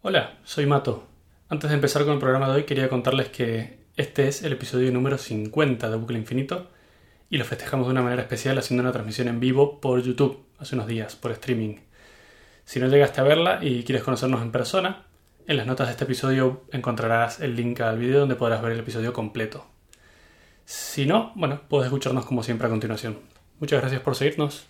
Hola, soy Mato. Antes de empezar con el programa de hoy quería contarles que este es el episodio número 50 de Bucle Infinito y lo festejamos de una manera especial haciendo una transmisión en vivo por YouTube hace unos días, por streaming. Si no llegaste a verla y quieres conocernos en persona, en las notas de este episodio encontrarás el link al vídeo donde podrás ver el episodio completo. Si no, bueno, puedes escucharnos como siempre a continuación. Muchas gracias por seguirnos.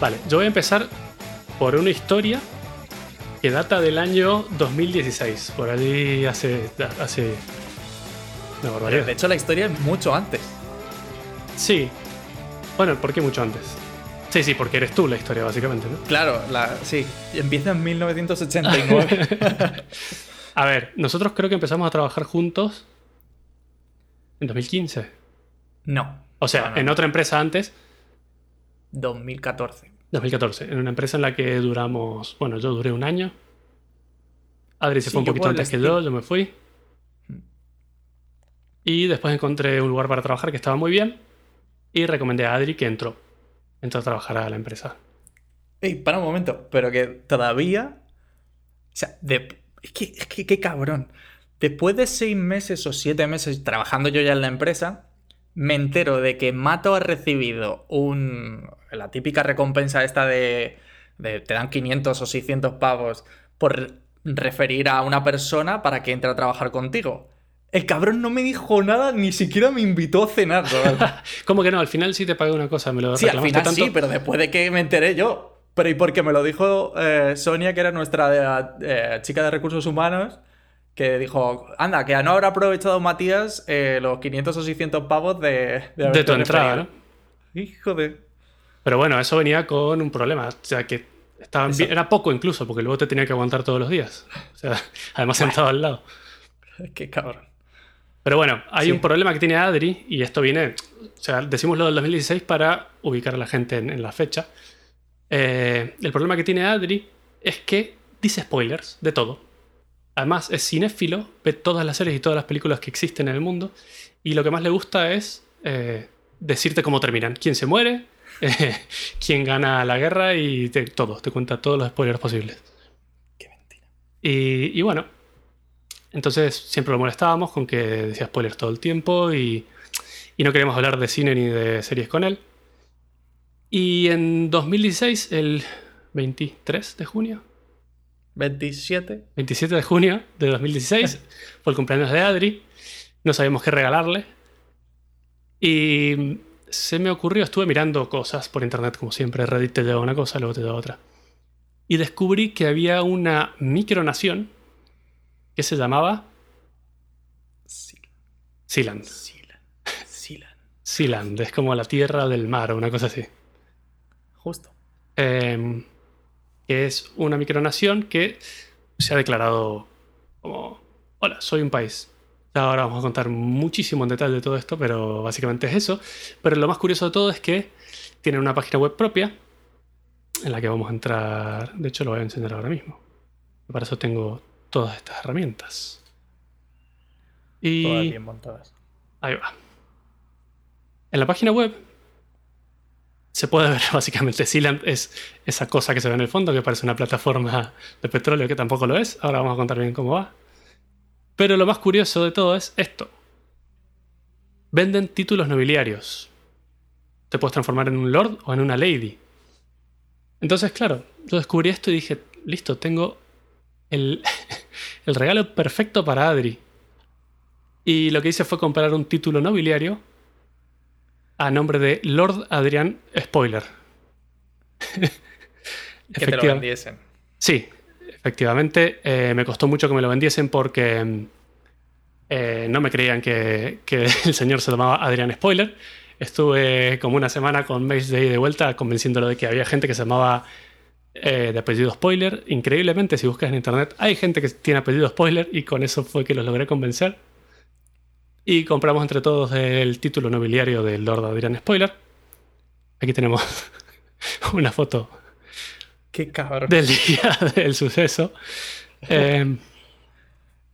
Vale, yo voy a empezar por una historia que data del año 2016. Por allí hace. hace. Una barbaridad. De hecho, la historia es mucho antes. Sí. Bueno, ¿por qué mucho antes? Sí, sí, porque eres tú la historia, básicamente, ¿no? Claro, la, sí. Empieza en 1989. a ver, nosotros creo que empezamos a trabajar juntos en 2015. No. O sea, No, no, en no. otra empresa antes, 2014. 2014, en una empresa en la que duramos, bueno, yo duré un año. Adri se Sí, fue un poquito antes que yo, yo me fui. Mm. Y después encontré un lugar para trabajar que estaba muy bien y recomendé a Adri que entró. Entró a trabajar a la empresa. Ey, para un momento, pero que todavía. O sea, de- es que, es que qué cabrón. Después de seis meses o siete meses trabajando yo ya en la empresa, me entero de que Mato ha recibido un. La típica recompensa esta de. de te dan 500 o 600 pavos por referir a una persona para que entre a trabajar contigo. El cabrón no me dijo nada, ni siquiera me invitó a cenar. ¿Cómo que no? Al final sí te pagué una cosa, me lo Sí, al final tanto. sí, pero después de que me enteré yo. Pero y porque me lo dijo eh, Sonia, que era nuestra eh, chica de recursos humanos, que dijo, anda, que no habrá aprovechado Matías eh, los 500 o 600 pavos de, de, de tu entrada, referido". ¿no? Hijo de... Pero bueno, eso venía con un problema. O sea, que estaban bien- Exacto. era poco incluso, porque luego te tenía que aguantar todos los días. O sea, además sentado al lado. Qué cabrón. Pero bueno, hay Sí. un problema que tiene Adri, y esto viene, o sea, decimos lo del 2016 para ubicar a la gente en, en la fecha. Eh, el problema que tiene Adri es que dice spoilers de todo. Además, es cinéfilo, ve todas las series y todas las películas que existen en el mundo, y lo que más le gusta es eh, decirte cómo terminan, quién se muere, eh, quién gana la guerra y te- todo, te cuenta todos los spoilers posibles. Qué mentira. Y, y bueno, entonces siempre lo molestábamos con que decía spoilers todo el tiempo y, y no queríamos hablar de cine ni de series con él. Y en 2016, el 23 de junio, 27. 27 de junio de 2016, fue el cumpleaños de Adri, no sabíamos qué regalarle. Y se me ocurrió, estuve mirando cosas por internet, como siempre, Reddit te lleva una cosa, luego te lleva otra. Y descubrí que había una micronación que se llamaba. Silan. Silan. Sealand, es como la tierra del mar o una cosa así. Justo. Eh, es una micronación que se ha declarado como, hola, soy un país. Ahora vamos a contar muchísimo en detalle de todo esto, pero básicamente es eso. Pero lo más curioso de todo es que tienen una página web propia en la que vamos a entrar. De hecho, lo voy a enseñar ahora mismo. Para eso tengo todas estas herramientas. Y Todas bien montadas. Ahí va. En la página web se puede ver básicamente Sealand es esa cosa que se ve en el fondo que parece una plataforma de petróleo que tampoco lo es. Ahora vamos a contar bien cómo va. Pero lo más curioso de todo es esto. Venden títulos nobiliarios. Te puedes transformar en un lord o en una lady. Entonces, claro, yo descubrí esto y dije, listo, tengo el, el regalo perfecto para Adri. Y lo que hice fue comprar un título nobiliario a nombre de Lord Adrián Spoiler. Que te lo vendiesen. Sí, efectivamente. eh, me costó mucho que me lo vendiesen porque eh, no me creían que, que el señor se llamaba Adrián Spoiler. Estuve como una semana con mails de ida y de vuelta convenciéndolo de que había gente que se llamaba eh, de apellido Spoiler. Increíblemente, si buscas en internet, hay gente que tiene apellido Spoiler y con eso fue que los logré convencer. Y compramos entre todos el título nobiliario del Lord Adrián Spoiler. Aquí tenemos una foto Qué cabrón. del día del suceso. Eh,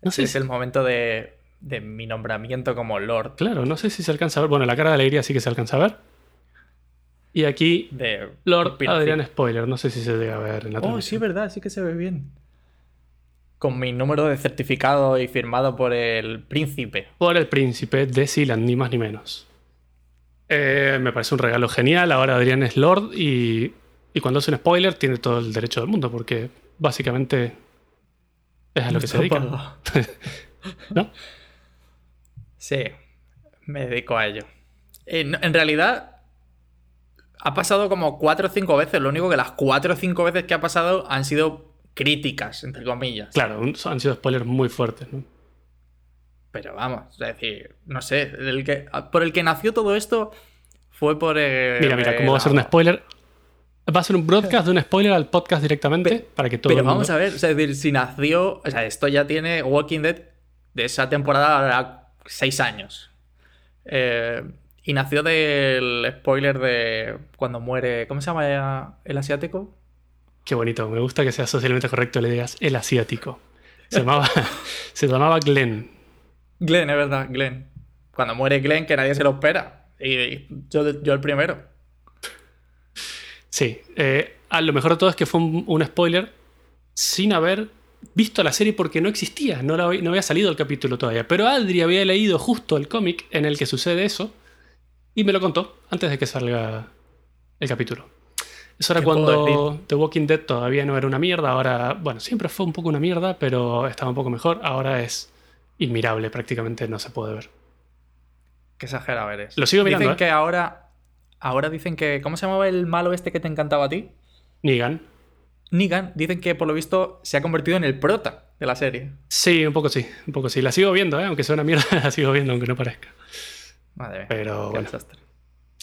no sé es si- el momento de, de mi nombramiento como Lord. Claro, no sé si se alcanza a ver. Bueno, la cara de alegría sí que se alcanza a ver. Y aquí, De Lord. Adrián Spoiler. No sé si se llega a ver en la Oh, sí, verdad, sí que se ve bien. Con mi número de certificado y firmado por el príncipe. Por el príncipe de Sealand, ni más ni menos. Eh, me parece un regalo genial. Ahora Adrián es Lord y, y cuando hace un spoiler tiene todo el derecho del mundo porque básicamente es a lo que se dedica. ¿No? Sí, me dedico a ello. En, en realidad, ha pasado como cuatro o cinco veces. Lo único que las cuatro o cinco veces que ha pasado han sido críticas, entre comillas. Claro, han sido spoilers muy fuertes. ¿no? Pero vamos, es decir, no sé, el que, por el que nació todo esto fue por el. Mira, mira, cómo va a ser un spoiler. Va a ser un broadcast de un spoiler al podcast directamente para que todo Pero el mundo... vamos a ver, o sea, es decir, si nació. O sea, esto ya tiene Walking Dead de esa temporada ahora seis años. Eh, y nació del spoiler de cuando muere. ¿Cómo se llama el asiático? Qué bonito, me gusta que sea socialmente correcto le digas el asiático. Se llamaba, se llamaba Glenn. Glenn, es verdad, Glenn. Cuando muere Glenn, que nadie se lo espera. Y yo, yo el primero. Sí, eh, a lo mejor de todo es que fue un, un spoiler sin haber visto la serie porque no existía, no, la- no había salido el capítulo todavía. Pero Adri había leído justo el cómic en el que sucede eso y me lo contó antes de que salga el capítulo. Eso era ¿Qué puedo cuando The Walking Dead todavía no era una mierda, ahora, bueno, siempre fue un poco una mierda, pero estaba un poco mejor, ahora es inmirable, prácticamente no se puede ver. Qué exagerado eres. Lo sigo mirando, Dicen ¿eh? que ahora. Ahora dicen que. ¿Cómo se llamaba el malo este que te encantaba a ti? Negan. Negan. Dicen que por lo visto se ha convertido en el prota de la serie. Sí, un poco sí, un poco sí. La sigo viendo, ¿eh? aunque sea una mierda, la sigo viendo, aunque no parezca. Madre mía. Pero qué bueno, desastre.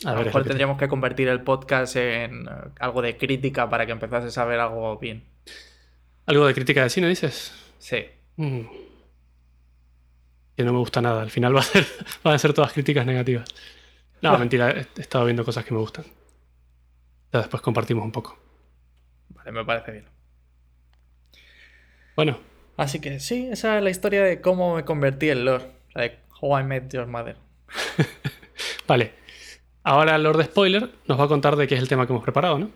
A A lo mejor tendríamos que convertir el podcast en eh, algo de crítica para que empezases a ver algo bien. ¿Algo de crítica de cine dices? Sí. Mm. Que no me gusta nada. Al final va a ser, van a ser todas críticas negativas. No, mentira, he he estado viendo cosas que me gustan. Ya después compartimos un poco. Vale, me parece bien. Bueno, Así que sí, esa es la historia de cómo me convertí en Lord. La de How I Met Your Mother. vale. Ahora Lord Spoiler nos va a contar de qué es el tema que hemos preparado, ¿no?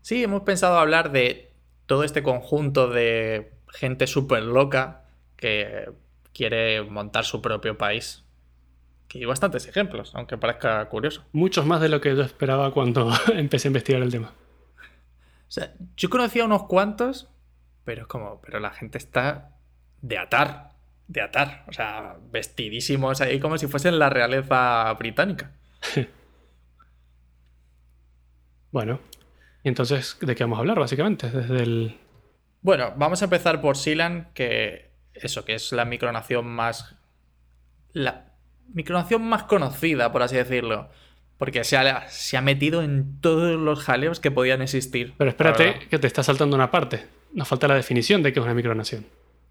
Sí, hemos pensado hablar de todo este conjunto de gente súper loca que quiere montar su propio país. Que hay bastantes ejemplos, aunque parezca curioso. Muchos más de lo que yo esperaba cuando empecé a investigar el tema. O sea, yo conocía unos cuantos, pero es como, pero la gente está de atar, de atar. O sea, vestidísimos ahí como si fuesen la realeza británica. Bueno, y entonces, ¿de qué vamos a hablar, básicamente? Desde el. Bueno, vamos a empezar por Sealand, que eso, que es la micronación más. La micronación más conocida, por así decirlo. Porque se ha, se ha metido en todos los jaleos que podían existir. Pero espérate, que te está saltando una parte. Nos falta la definición de qué es una micronación.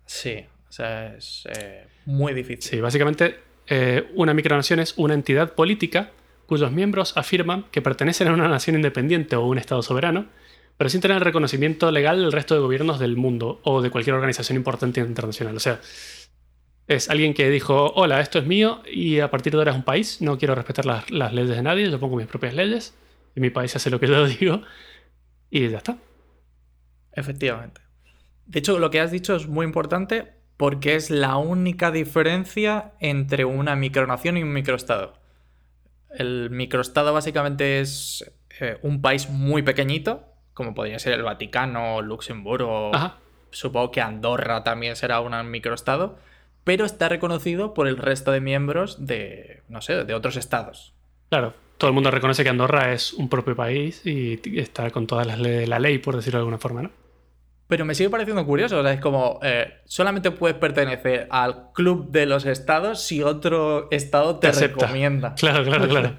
Sí, o sea, es eh, muy difícil. Sí, básicamente eh, una micronación es una entidad política cuyos miembros afirman que pertenecen a una nación independiente o un estado soberano, pero sin tener el reconocimiento legal del resto de gobiernos del mundo o de cualquier organización importante internacional. O sea, es alguien que dijo, hola, esto es mío y a partir de ahora es un país, no quiero respetar las, las leyes de nadie, yo pongo mis propias leyes y mi país hace lo que yo digo y ya está. Efectivamente. De hecho, lo que has dicho es muy importante porque es la única diferencia entre una micronación y un microestado. El microestado básicamente es eh, un país muy pequeñito, como podría ser el Vaticano, Luxemburgo, Ajá. supongo que Andorra también será un microestado, pero está reconocido por el resto de miembros de, no sé, de otros estados. Claro, todo el mundo reconoce que Andorra es un propio país y está con todas las leyes de la ley, por decirlo de alguna forma, ¿no? Pero me sigue pareciendo curioso, o sea, es como, eh, solamente puedes pertenecer al club de los estados si otro estado te, acepta. recomienda. Claro, claro, claro.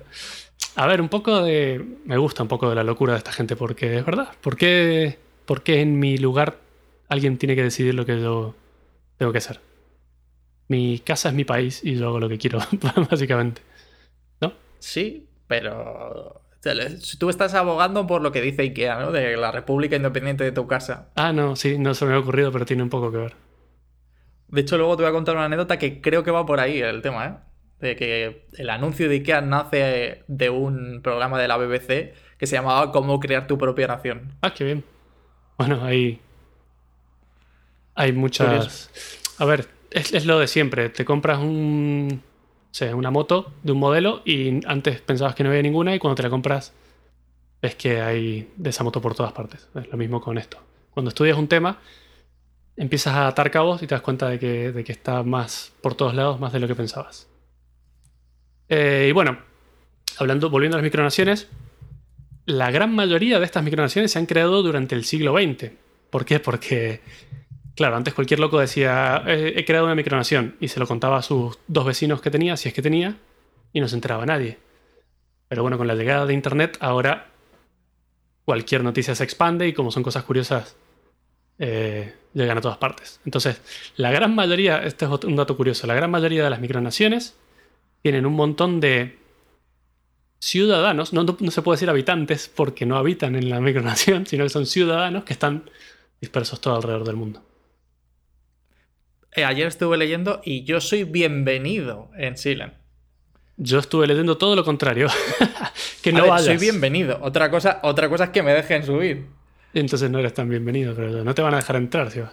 A ver, un poco de... Me gusta un poco de la locura de esta gente, porque es verdad. ¿Por qué, por qué en mi lugar alguien tiene que decidir lo que yo tengo que hacer? Mi casa es mi país y yo hago lo que quiero, básicamente. ¿No? Sí, pero sea, tú estás abogando por lo que dice IKEA, ¿no? De la República Independiente de tu casa. Ah, no, sí, no se me ha ocurrido, pero tiene un poco que ver. De hecho, luego te voy a contar una anécdota que creo que va por ahí el tema, ¿eh? De que el anuncio de IKEA nace de un programa de la BBC que se llamaba Cómo crear tu propia nación. Ah, qué bien. Bueno, hay. Hay muchas. A ver, es, es lo de siempre. Te compras un. O sea, una moto de un modelo y antes pensabas que no había ninguna y cuando te la compras ves que hay de esa moto por todas partes. Es lo mismo con esto. Cuando estudias un tema, empiezas a atar cabos y te das cuenta de que, de que está más por todos lados, más de lo que pensabas. Eh, y bueno, hablando, volviendo a las micronaciones, la gran mayoría de estas micronaciones se han creado durante el siglo XX. ¿Por qué? Porque, claro, antes cualquier loco decía, "Eh, he creado una micronación y se lo contaba a sus dos vecinos que tenía, si es que tenía, y no se enteraba nadie. Pero bueno, con la llegada de Internet, ahora cualquier noticia se expande y como son cosas curiosas, eh, llegan a todas partes. Entonces, la gran mayoría, este es un dato curioso, la gran mayoría de las micronaciones tienen un montón de ciudadanos, no, no- no se puede decir habitantes porque no habitan en la micronación, sino que son ciudadanos que están dispersos todo alrededor del mundo. Eh, ayer estuve leyendo y yo soy bienvenido en Sealand. Yo estuve leyendo todo lo contrario. que A no ver, vayas. soy bienvenido. Otra cosa, otra cosa es que me dejen subir. Entonces no eres tan bienvenido, pero no te van a dejar entrar vas.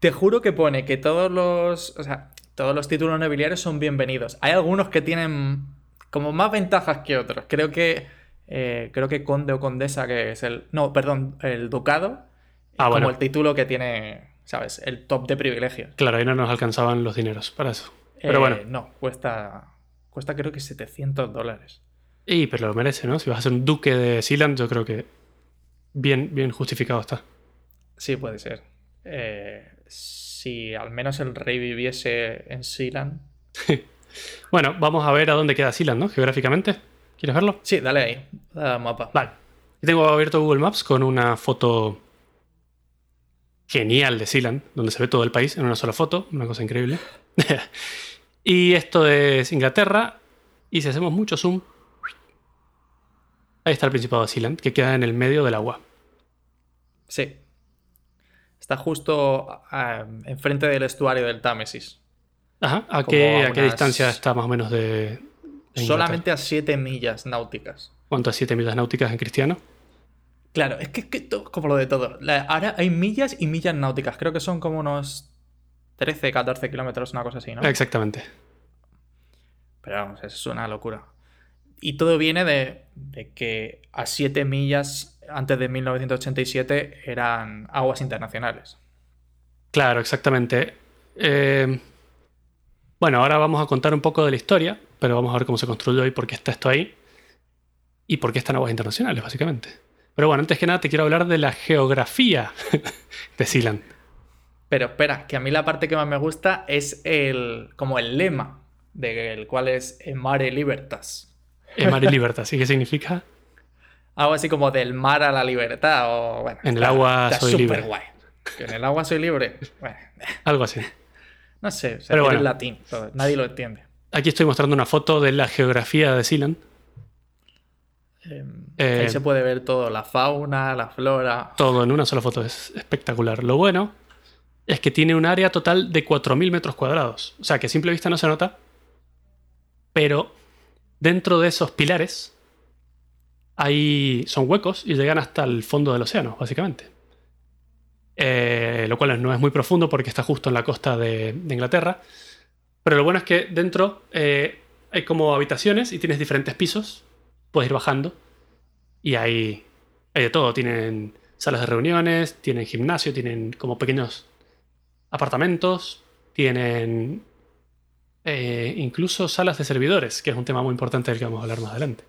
Te juro que pone que todos los. O sea, todos los títulos nobiliarios son bienvenidos. Hay algunos que tienen como más ventajas que otros. Creo que. eh, creo que conde o condesa, que es el. No, perdón, el ducado. es Ah, como el título que tiene. ¿Sabes? El top de privilegios. Claro, ahí no nos alcanzaban los dineros para eso. Pero Eh, bueno, No, cuesta. Cuesta creo que 700 dólares. y pero lo merece, ¿no? Si vas a ser un duque de Sealand, yo creo que bien, bien justificado está. Sí, puede ser. Eh, si al menos el rey viviese en Sealand. Bueno, vamos a ver a dónde queda Sealand, ¿no? Geográficamente. ¿Quieres verlo? Sí, dale ahí. Dale al mapa. Vale. Tengo abierto Google Maps con una foto genial de Sealand, donde se ve todo el país en una sola foto, una cosa increíble. y esto es Inglaterra, y si hacemos mucho zoom, ahí está el Principado de Sealand, que queda en el medio del agua. Sí. Está justo enfrente del estuario del Támesis. Ajá, ¿a qué, a a qué unas- distancia está más o menos de? Solamente a 7 millas náuticas. ¿Cuánto a 7 millas náuticas en cristiano? Claro, es que, es que como lo de todo. La- ahora hay millas y millas náuticas. Creo que son como unos 13, 14 kilómetros, una cosa así, ¿no? Exactamente. Pero vamos, es una locura. Y todo viene de, de que a 7 millas antes de 1987 eran aguas internacionales. Claro, exactamente. Eh, bueno, ahora vamos a contar un poco de la historia, pero vamos a ver cómo se construyó y por qué está esto ahí. Y por qué están aguas internacionales, básicamente. Pero bueno, antes que nada te quiero hablar de la geografía de Sealand. Pero espera, que a mí la parte que más me gusta es el como el lema del cual es Mare Libertas. Es mar y libertad, ¿sí qué significa? Algo así como del mar a la libertad o bueno. En el está- agua está soy súper libre. guay. Que en el agua soy libre. Bueno, Algo así. no sé, o sea, Pero bueno. latín, nadie lo entiende. Aquí estoy mostrando una foto de la geografía de Sealand. Eh, Eh, ahí se puede ver todo, la fauna, la flora. Todo en una sola foto, es espectacular. Lo bueno es que tiene un área total de 4.000 metros cuadrados. O sea que a simple vista no se nota, pero dentro de esos pilares hay, son huecos y llegan hasta el fondo del océano, básicamente. Eh, lo cual no es muy profundo porque está justo en la costa de, de Inglaterra. Pero lo bueno es que dentro eh, hay como habitaciones y tienes diferentes pisos. Puedes ir bajando y hay, hay de todo. Tienen salas de reuniones, tienen gimnasio, tienen como pequeños apartamentos, tienen eh, incluso salas de servidores, que es un tema muy importante del que vamos a hablar más adelante.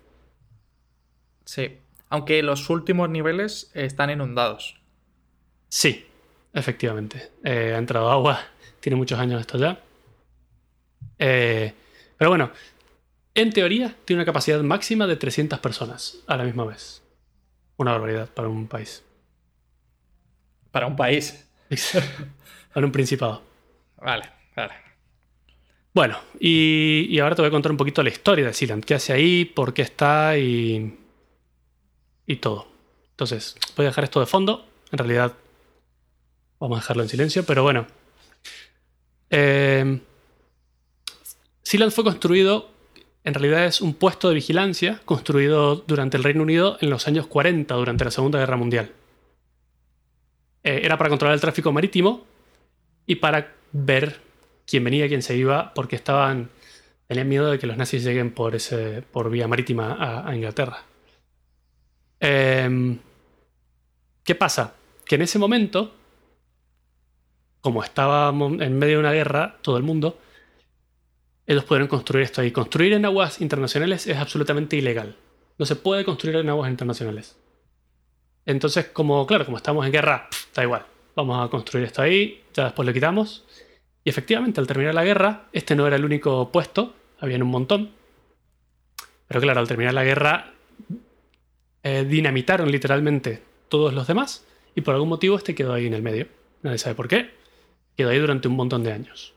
Sí. Aunque los últimos niveles están inundados. Sí, efectivamente. Eh, ha entrado agua, tiene muchos años esto ya. Eh, pero bueno, en teoría tiene una capacidad máxima de 300 personas a la misma vez. Una barbaridad para un país. Para un país. para un principado. Vale, vale. Bueno, y, y ahora te voy a contar un poquito la historia de Sealand. ¿Qué hace ahí? ¿Por qué está? Y, y todo. Entonces, voy a dejar esto de fondo. En realidad, vamos a dejarlo en silencio, pero bueno. Eh, Sealand fue construido, en realidad es un puesto de vigilancia construido durante el Reino Unido en los años 40, durante la Segunda Guerra Mundial. Eh, era para controlar el tráfico marítimo y para ver quién venía, quién se iba, porque estaban tenían miedo de que los nazis lleguen por, ese, por vía marítima a, Inglaterra. Em, ¿Qué pasa? Que en ese momento, como estábamos en medio de una guerra, todo el mundo, ellos pudieron construir esto ahí. Construir en aguas internacionales es absolutamente ilegal. No se puede construir en aguas internacionales. Entonces, como, claro, como estamos en guerra, pff, da igual. Vamos a construir esto ahí, ya después lo quitamos. Y efectivamente, al terminar la guerra, este no era el único puesto, habían un montón. Pero claro, al terminar la guerra, eh, dinamitaron literalmente todos los demás y por algún motivo este quedó ahí en el medio. Nadie sabe por qué. Quedó ahí durante un montón de años.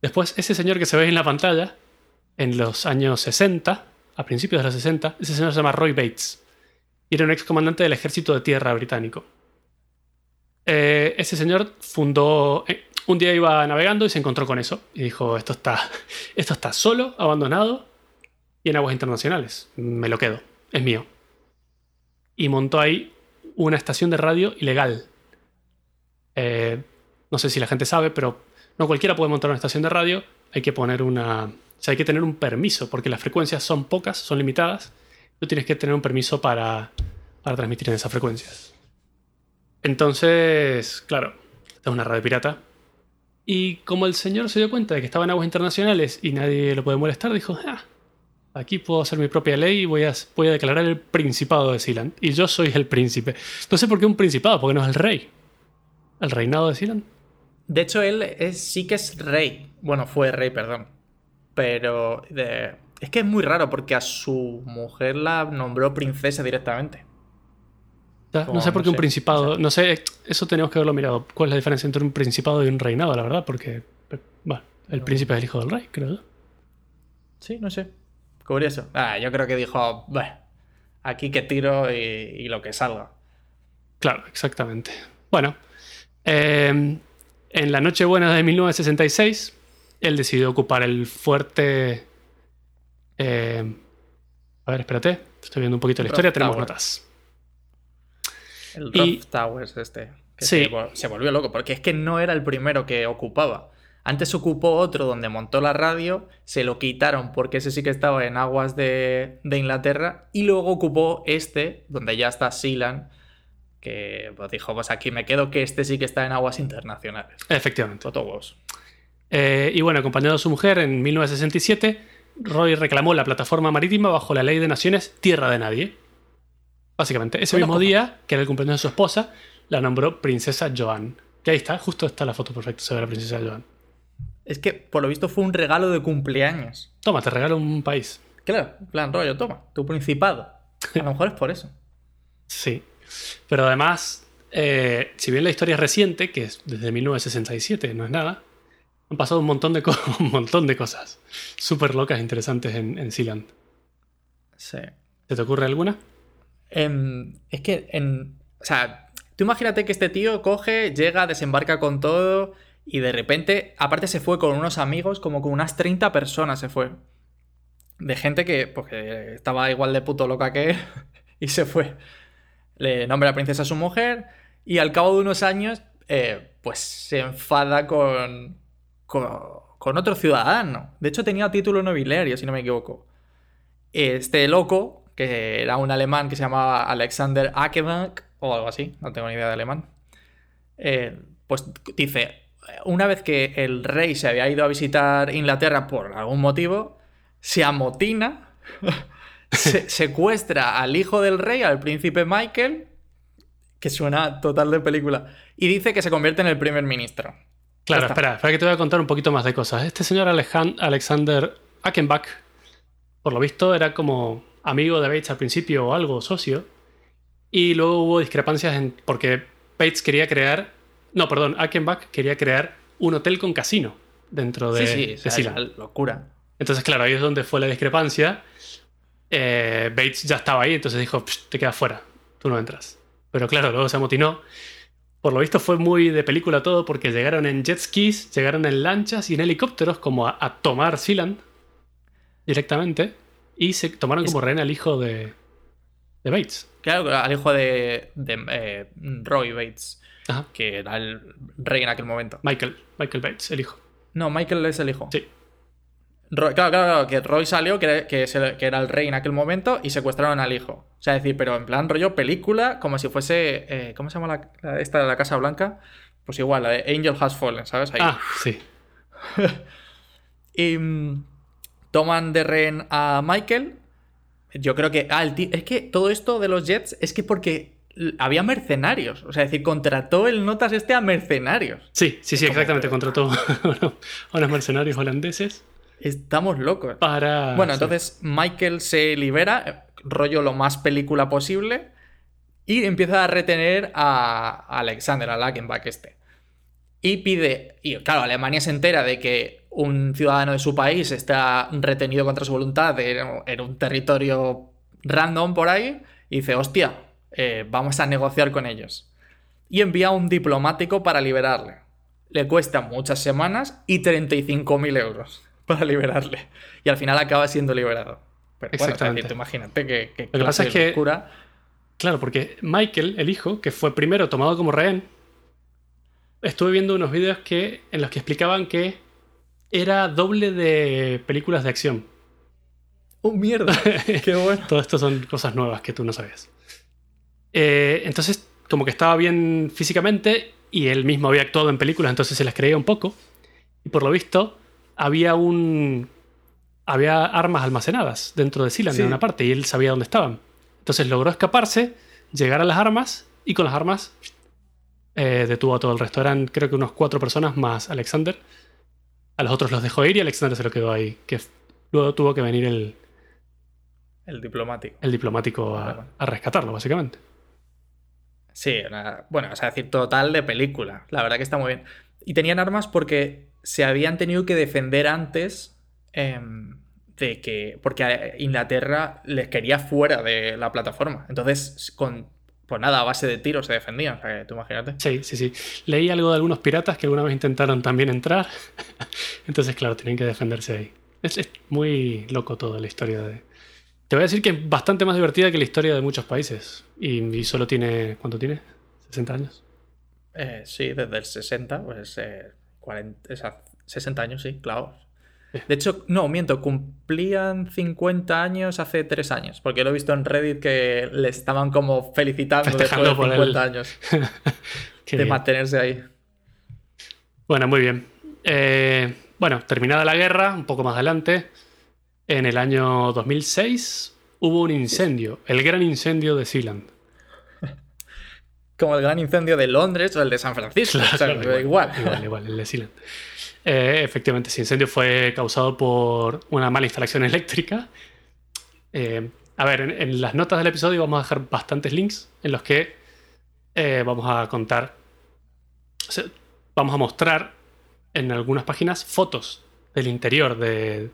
Después, ese señor que se ve en la pantalla, en los años 60, a principios de los 60, ese señor se llama Roy Bates. Y era un ex comandante del ejército de tierra británico. Eh, ese señor fundó. eh, un día iba navegando y se encontró con eso. Y dijo: Esto está, esto está solo, abandonado y en aguas internacionales. Me lo quedo. Es mío. Y montó ahí una estación de radio ilegal. Eh, no sé si la gente sabe, pero no cualquiera puede montar una estación de radio. Hay que poner una. O sea, hay que tener un permiso, porque las frecuencias son pocas, son limitadas. Tú tienes que tener un permiso para, para transmitir en esas frecuencias. Entonces, claro, esta es una radio pirata. Y como el señor se dio cuenta de que estaba en aguas internacionales y nadie lo puede molestar, dijo: ah, aquí puedo hacer mi propia ley y voy a, voy a declarar el principado de Sealand. Y yo soy el príncipe. No sé por qué un principado, porque no es el rey. ¿El reinado de Sealand? De hecho, él es, sí que es rey. Bueno, fue rey, perdón. Pero de- es que es muy raro porque a su mujer la nombró princesa directamente. Ya, Como, no sé por qué no un principado. o sea. No sé, eso tenemos que haberlo mirado. ¿Cuál es la diferencia entre un principado y un reinado, la verdad? Porque, bueno, el príncipe es el hijo del rey, creo yo. Sí, no sé. Curioso. Ah, yo creo que dijo, "Bah, aquí que tiro y, y lo que salga. Claro, exactamente. Bueno, eh, en la Nochebuena de 1966, él decidió ocupar el fuerte. eh, a ver, espérate, estoy viendo un poquito la Rough historia, tenemos Tower. notas. El Y- Rough Towers este. Que Sí. se, vol- se volvió loco, porque es que no era el primero que ocupaba. Antes ocupó otro donde montó la radio, se lo quitaron porque ese sí que estaba en aguas de, de Inglaterra, y luego ocupó este, donde ya está Sealand, que pues, dijo, pues aquí me quedo, que este sí que está en aguas internacionales. Efectivamente. Toto huevos. Eh, y bueno, acompañado de su mujer en 1967, Roy reclamó la plataforma marítima bajo la ley de naciones Tierra de Nadie. Básicamente, ese mismo día, que era el cumpleaños de su esposa, la nombró Princesa Joan. Que ahí está, justo está la foto perfecta, ve la Princesa Joan. Es que por lo visto fue un regalo de cumpleaños. Toma, te regalo un país. Claro, en plan rollo, toma, tu principado. A lo mejor es por eso. Sí. Pero además, eh, si bien la historia es reciente, que es desde 1967, no es nada, han pasado un montón de, un montón de cosas súper locas e interesantes en, en Sealand. Sí. ¿Se te ocurre alguna? Em, es que en. O sea, tú imagínate que este tío coge, llega, desembarca con todo y de repente, aparte se fue con unos amigos, como con unas 30 personas se fue. De gente que, pues, que estaba igual de puto loca que él y se fue. Le nombra a princesa a su mujer y al cabo de unos años, eh, pues se enfada con, con, con otro ciudadano. De hecho, tenía título nobiliario, si no me equivoco este loco, que era un alemán que se llamaba Alexander Akebank o algo así, no tengo ni idea de alemán, eh, pues dice, una vez que el rey se había ido a visitar Inglaterra por algún motivo, se amotina, se- secuestra al hijo del rey, al príncipe Michael, que suena total de película, y dice que se convierte en el primer ministro. Claro, espera, espera que te voy a contar un poquito más de cosas. Este señor Alexander Achenbach, por lo visto, era como amigo de Bates al principio o algo, socio. Y luego hubo discrepancias en, porque Bates quería crear. No, perdón, Achenbach quería crear un hotel con casino dentro de, sí, sí, de o sea, Sealand. era locura. Entonces, claro, ahí es donde fue la discrepancia. Eh, Bates ya estaba ahí, entonces dijo, "Psh, te quedas fuera, tú no entras. Pero claro, luego se amotinó por lo visto fue muy de película todo porque llegaron en jet skis, llegaron en lanchas y en helicópteros como a, a tomar Sealand directamente y se tomaron como rehén al hijo de, de Bates. Claro, al hijo de, de eh, Roy Bates, Ajá. que era el rey en aquel momento. Michael, Michael Bates, el hijo. No, Michael es el hijo. Sí. Roy- claro, claro, claro, que Roy salió, que era, que, se- que era el rey en aquel momento, y secuestraron al hijo. O sea, es decir, pero en plan rollo película, como si fuese. eh, ¿Cómo se llama la, la- esta de la Casa Blanca? Pues igual, la de Angel Has Fallen, ¿sabes? Ahí. Ah, sí. Y mm, toman de rehén a Michael. Yo creo que. Ah, el ti- es que todo esto de los Jets es que porque había mercenarios. O sea, es decir, contrató el Notas este a mercenarios. Sí, sí, sí, exactamente. Contrató a unos mercenarios holandeses Estamos locos. para. Bueno, entonces Michael se libera, rollo lo más película posible, y empieza a retener a a Alexander, a Lakenbach este. Y pide, y claro, Alemania se entera de que un ciudadano de su país está retenido contra su voluntad en, un territorio random por ahí, y dice, hostia, eh, vamos a negociar con ellos. Y envía un diplomático para liberarle. Le cuesta muchas semanas y 35.000 euros para liberarle. Y al final acaba siendo liberado. Pero bueno, Exactamente. tú imagínate que, que que pasa es que- locura. Claro, porque Michael, el hijo, que fue primero tomado como rehén, estuve viendo unos vídeos que, en los que explicaban que era doble de películas de acción. ¡Oh, mierda! ¡Qué bueno! Todo esto son cosas nuevas que tú no sabías. Eh, entonces, como que estaba bien físicamente y él mismo había actuado en películas, entonces se las creía un poco. Y por lo visto, había un. Había armas almacenadas dentro de Sealand Sí. en una parte y él sabía dónde estaban. Entonces logró escaparse, llegar a las armas y con las armas eh, detuvo a todo el resto. Eran creo que unos cuatro personas más Alexander. A los otros los dejó ir y Alexander se lo quedó ahí. Que luego tuvo que venir el, El diplomático. el diplomático a, rescatarlo, básicamente. Sí, una- bueno, o sea, decir, total de película. La verdad que está muy bien. Y tenían armas porque se habían tenido que defender antes em, de que. Porque a Inglaterra les quería fuera de la plataforma. Entonces, con. Pues nada, a base de tiros se defendían. O sea, que tú imagínate. Sí, sí, sí. Leí algo de algunos piratas que alguna vez intentaron también entrar. Entonces, claro, tienen que defenderse ahí. Es, es muy loco toda la historia de... Te voy a decir que es bastante más divertida que la historia de muchos países. Y, y solo tiene... ¿Cuánto tiene? ¿60 años? Eh, sí, desde el 60, pues. eh, 40, esa- 60 años, sí, claro. De hecho, no, miento, cumplían 50 años hace 3 años, porque lo he visto en Reddit que le estaban como felicitando Festejando después de por 50 el- años de bien. mantenerse ahí. Bueno, muy bien. Eh, bueno, terminada la guerra, un poco más adelante, en el año 2006 hubo un incendio, el gran incendio de Sealand. Como el gran incendio de Londres o el de San Francisco. Claro, o sea, claro, pero igual. Igual, igual, el de Sealand. Eh, efectivamente, ese incendio fue causado por una mala instalación eléctrica. Eh, a ver, en, en las notas del episodio vamos a dejar bastantes links en los que eh, vamos a contar, o sea, vamos a mostrar en algunas páginas fotos del interior de,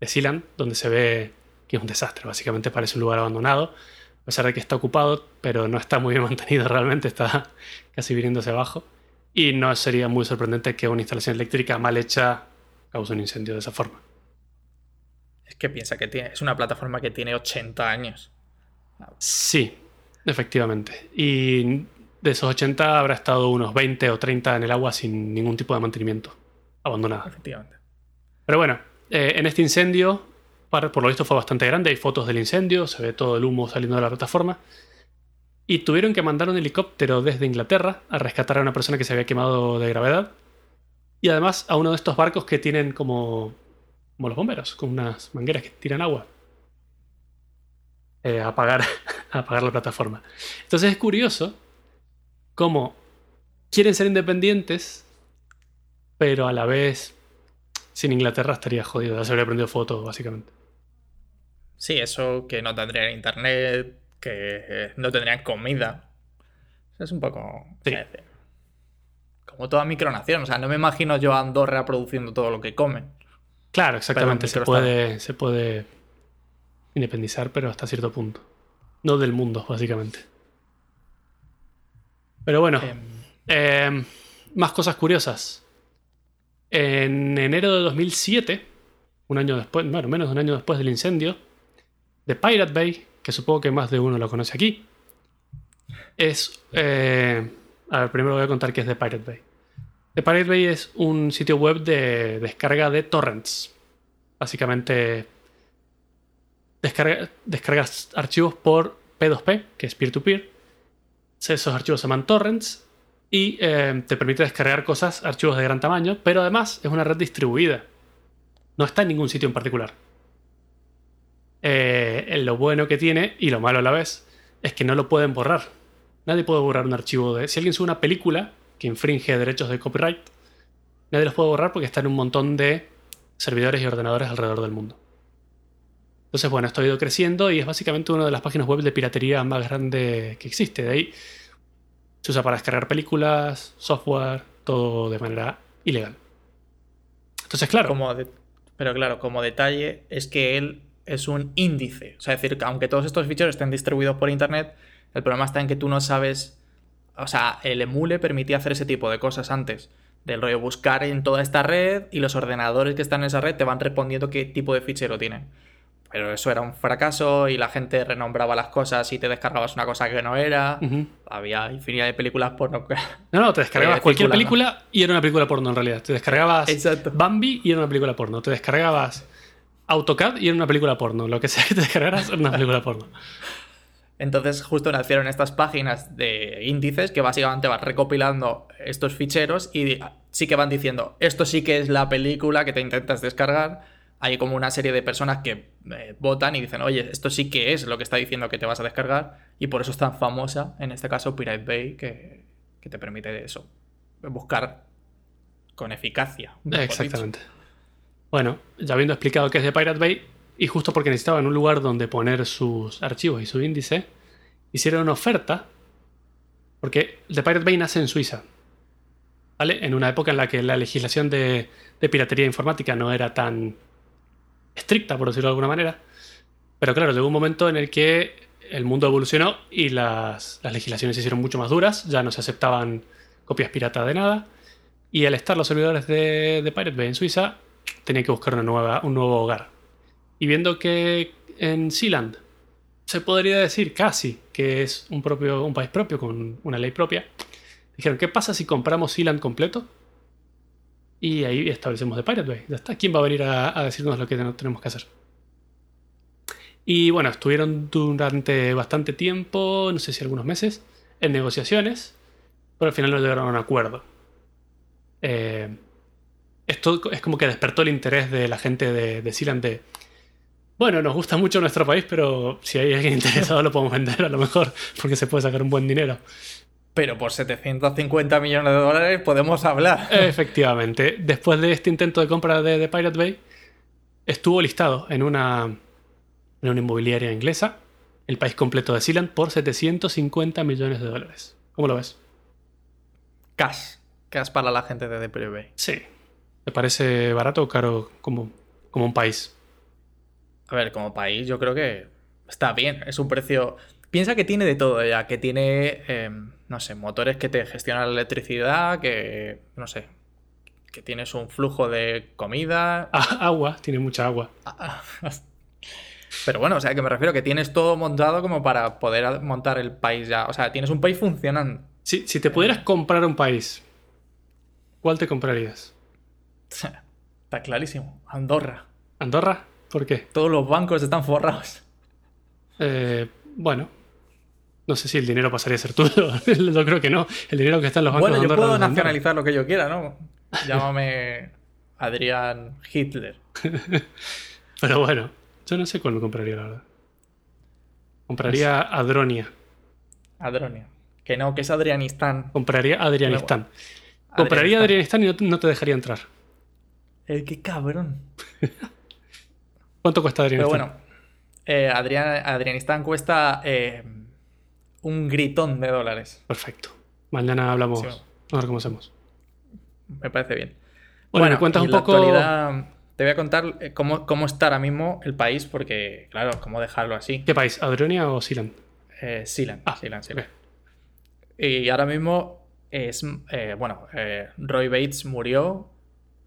de Sealand, donde se ve que es un desastre. Básicamente parece un lugar abandonado, a pesar de que está ocupado, pero no está muy bien mantenido realmente, está casi viniéndose abajo. Y no sería muy sorprendente que una instalación eléctrica mal hecha cause un incendio de esa forma. Es que piensa que tiene, es una plataforma que tiene 80 años. Sí, efectivamente. Y de esos 80 habrá estado unos 20 o 30 en el agua sin ningún tipo de mantenimiento, abandonada. Efectivamente. Pero bueno, eh, en este incendio, por lo visto fue bastante grande, hay fotos del incendio, se ve todo el humo saliendo de la plataforma. Y tuvieron que mandar un helicóptero desde Inglaterra a rescatar a una persona que se había quemado de gravedad. Y además a uno de estos barcos que tienen como, como los bomberos, con unas mangueras que tiran agua. Eh, a, apagar, a apagar la plataforma. Entonces es curioso cómo quieren ser independientes, pero a la vez sin Inglaterra estaría jodido. Ya se habría prendido fuego básicamente. Sí, eso que no tendrían internet, que eh, no tendrían comida. Es un poco. Sí. Como toda micronación. O sea, no me imagino yo a Andorra produciendo todo lo que comen. Claro, exactamente. Se puede, se puede independizar, pero hasta cierto punto. No del mundo, básicamente. Pero bueno, Em, Eh, más cosas curiosas. En enero de 2007, un año después, bueno, menos de un año después del incendio, de Pirate Bay, que supongo que más de uno lo conoce aquí, es... eh, a ver, primero voy a contar qué es The Pirate Bay. The Pirate Bay es un sitio web de descarga de torrents. Básicamente descarga- descargas archivos por P2P, que es peer-to-peer. Esos archivos se llaman torrents y eh, te permite descargar cosas, archivos de gran tamaño, pero además es una red distribuida. No está en ningún sitio en particular. Eh, lo bueno que tiene, y lo malo a la vez, es que no lo pueden borrar. Nadie puede borrar un archivo de... Si alguien sube una película que infringe derechos de copyright, nadie los puede borrar porque está en un montón de servidores y ordenadores alrededor del mundo. Entonces, bueno, esto ha ido creciendo y es básicamente una de las páginas web de piratería más grande que existe. De ahí se usa para descargar películas, software, todo de manera ilegal. Entonces, claro, Pero claro, como detalle es que él es un índice. O sea, es decir, que aunque todos estos ficheros estén distribuidos por internet, el problema está en que tú no sabes. O sea, el emule permitía hacer ese tipo de cosas antes. Del rollo buscar en toda esta red y los ordenadores que están en esa red te van respondiendo qué tipo de fichero tienen. Pero eso era un fracaso y la gente renombraba las cosas y te descargabas una cosa que no era. Había infinidad de películas porno. No, no, te descargabas cualquier película y era una película porno en realidad. Te descargabas Exacto. Bambi y era una película porno. Te descargabas AutoCAD y era una película porno. Lo que sea que te descargaras era una película porno. Entonces justo nacieron estas páginas de índices que básicamente van recopilando estos ficheros y sí que van diciendo, esto sí que es la película que te intentas descargar. Hay como una serie de personas que eh, votan y dicen, oye, esto sí que es lo que está diciendo que te vas a descargar. Y por eso es tan famosa, en este caso, Pirate Bay, que, que te permite eso, buscar con eficacia. dicho. Bueno, ya habiendo explicado qué es de Pirate Bay, y justo porque necesitaban un lugar donde poner sus archivos y su índice, hicieron una oferta, porque The Pirate Bay nace en Suiza, ¿vale? En una época en la que la legislación de, de piratería informática no era tan estricta, por decirlo de alguna manera. Pero claro, llegó un momento en el que el mundo evolucionó y las, las legislaciones se hicieron mucho más duras, ya no se aceptaban copias pirata de nada. Y al estar los servidores de, de Pirate Bay en Suiza, tenía que buscar una nueva, un nuevo hogar. Y viendo que en Sealand se podría decir casi que es un, propio, un país propio con una ley propia, dijeron, ¿qué pasa si compramos Sealand completo? Y ahí establecemos The Pirate Bay. Ya está. ¿Quién va a venir a, a decirnos lo que tenemos que hacer? Y bueno, estuvieron durante bastante tiempo, no sé si algunos meses, en negociaciones, pero al final no llegaron a un acuerdo. Eh, esto es como que despertó el interés de la gente de, de Sealand de, bueno, nos gusta mucho nuestro país, pero si hay alguien interesado lo podemos vender a lo mejor, porque se puede sacar un buen dinero. Pero por 750 millones de dólares podemos hablar. Efectivamente, después de este intento de compra de, de Pirate Bay, estuvo listado en una, en una inmobiliaria inglesa, el país completo de Sealand, por 750 millones de dólares. ¿Cómo lo ves? Cash. Cash para la gente de DPB. Sí. ¿Te parece barato o caro como, como un país? A ver, como país yo creo que está bien. Es un precio... Piensa que tiene de todo ya, que tiene, eh, no sé, motores que te gestionan la electricidad, que, no sé, que tienes un flujo de comida. Ah, agua, tiene mucha agua. Pero bueno, o sea, que me refiero que tienes todo montado como para poder montar el país ya. O sea, tienes un país funcionando. Si, si te pudieras comprar un país, ¿cuál te comprarías? Está clarísimo. Andorra. ¿Andorra? ¿Por qué? Todos los bancos están forrados. Eh, bueno, no sé si el dinero pasaría a ser tuyo. yo creo que no. El dinero que está en los bancos Bueno, yo puedo nacionalizar lo que yo quiera, ¿no? Llámame Adrián Hitler. Pero bueno, yo no sé cuál me compraría, la verdad. Compraría Adronia. Adronia. Que no, que es Adrianistán. Compraría Adrianistán. Compraría Adrianistán y no te dejaría entrar. Eh, qué cabrón. ¿Cuánto cuesta Pero Adrianistán? bueno, eh, Adrian- Adrianistán cuesta eh, un gritón de dólares. Perfecto. Mañana hablamos. Sí. A ver cómo hacemos. Me parece bien. Bueno, me cuentas un la poco. actualidad, te voy a contar eh, cómo, cómo está ahora mismo el país, porque, claro, cómo dejarlo así. ¿Qué país? ¿Adronia o Sealand? Eh, Sealand, Ah, Sealand. ok. Y ahora mismo es, eh, bueno, eh, Roy Bates murió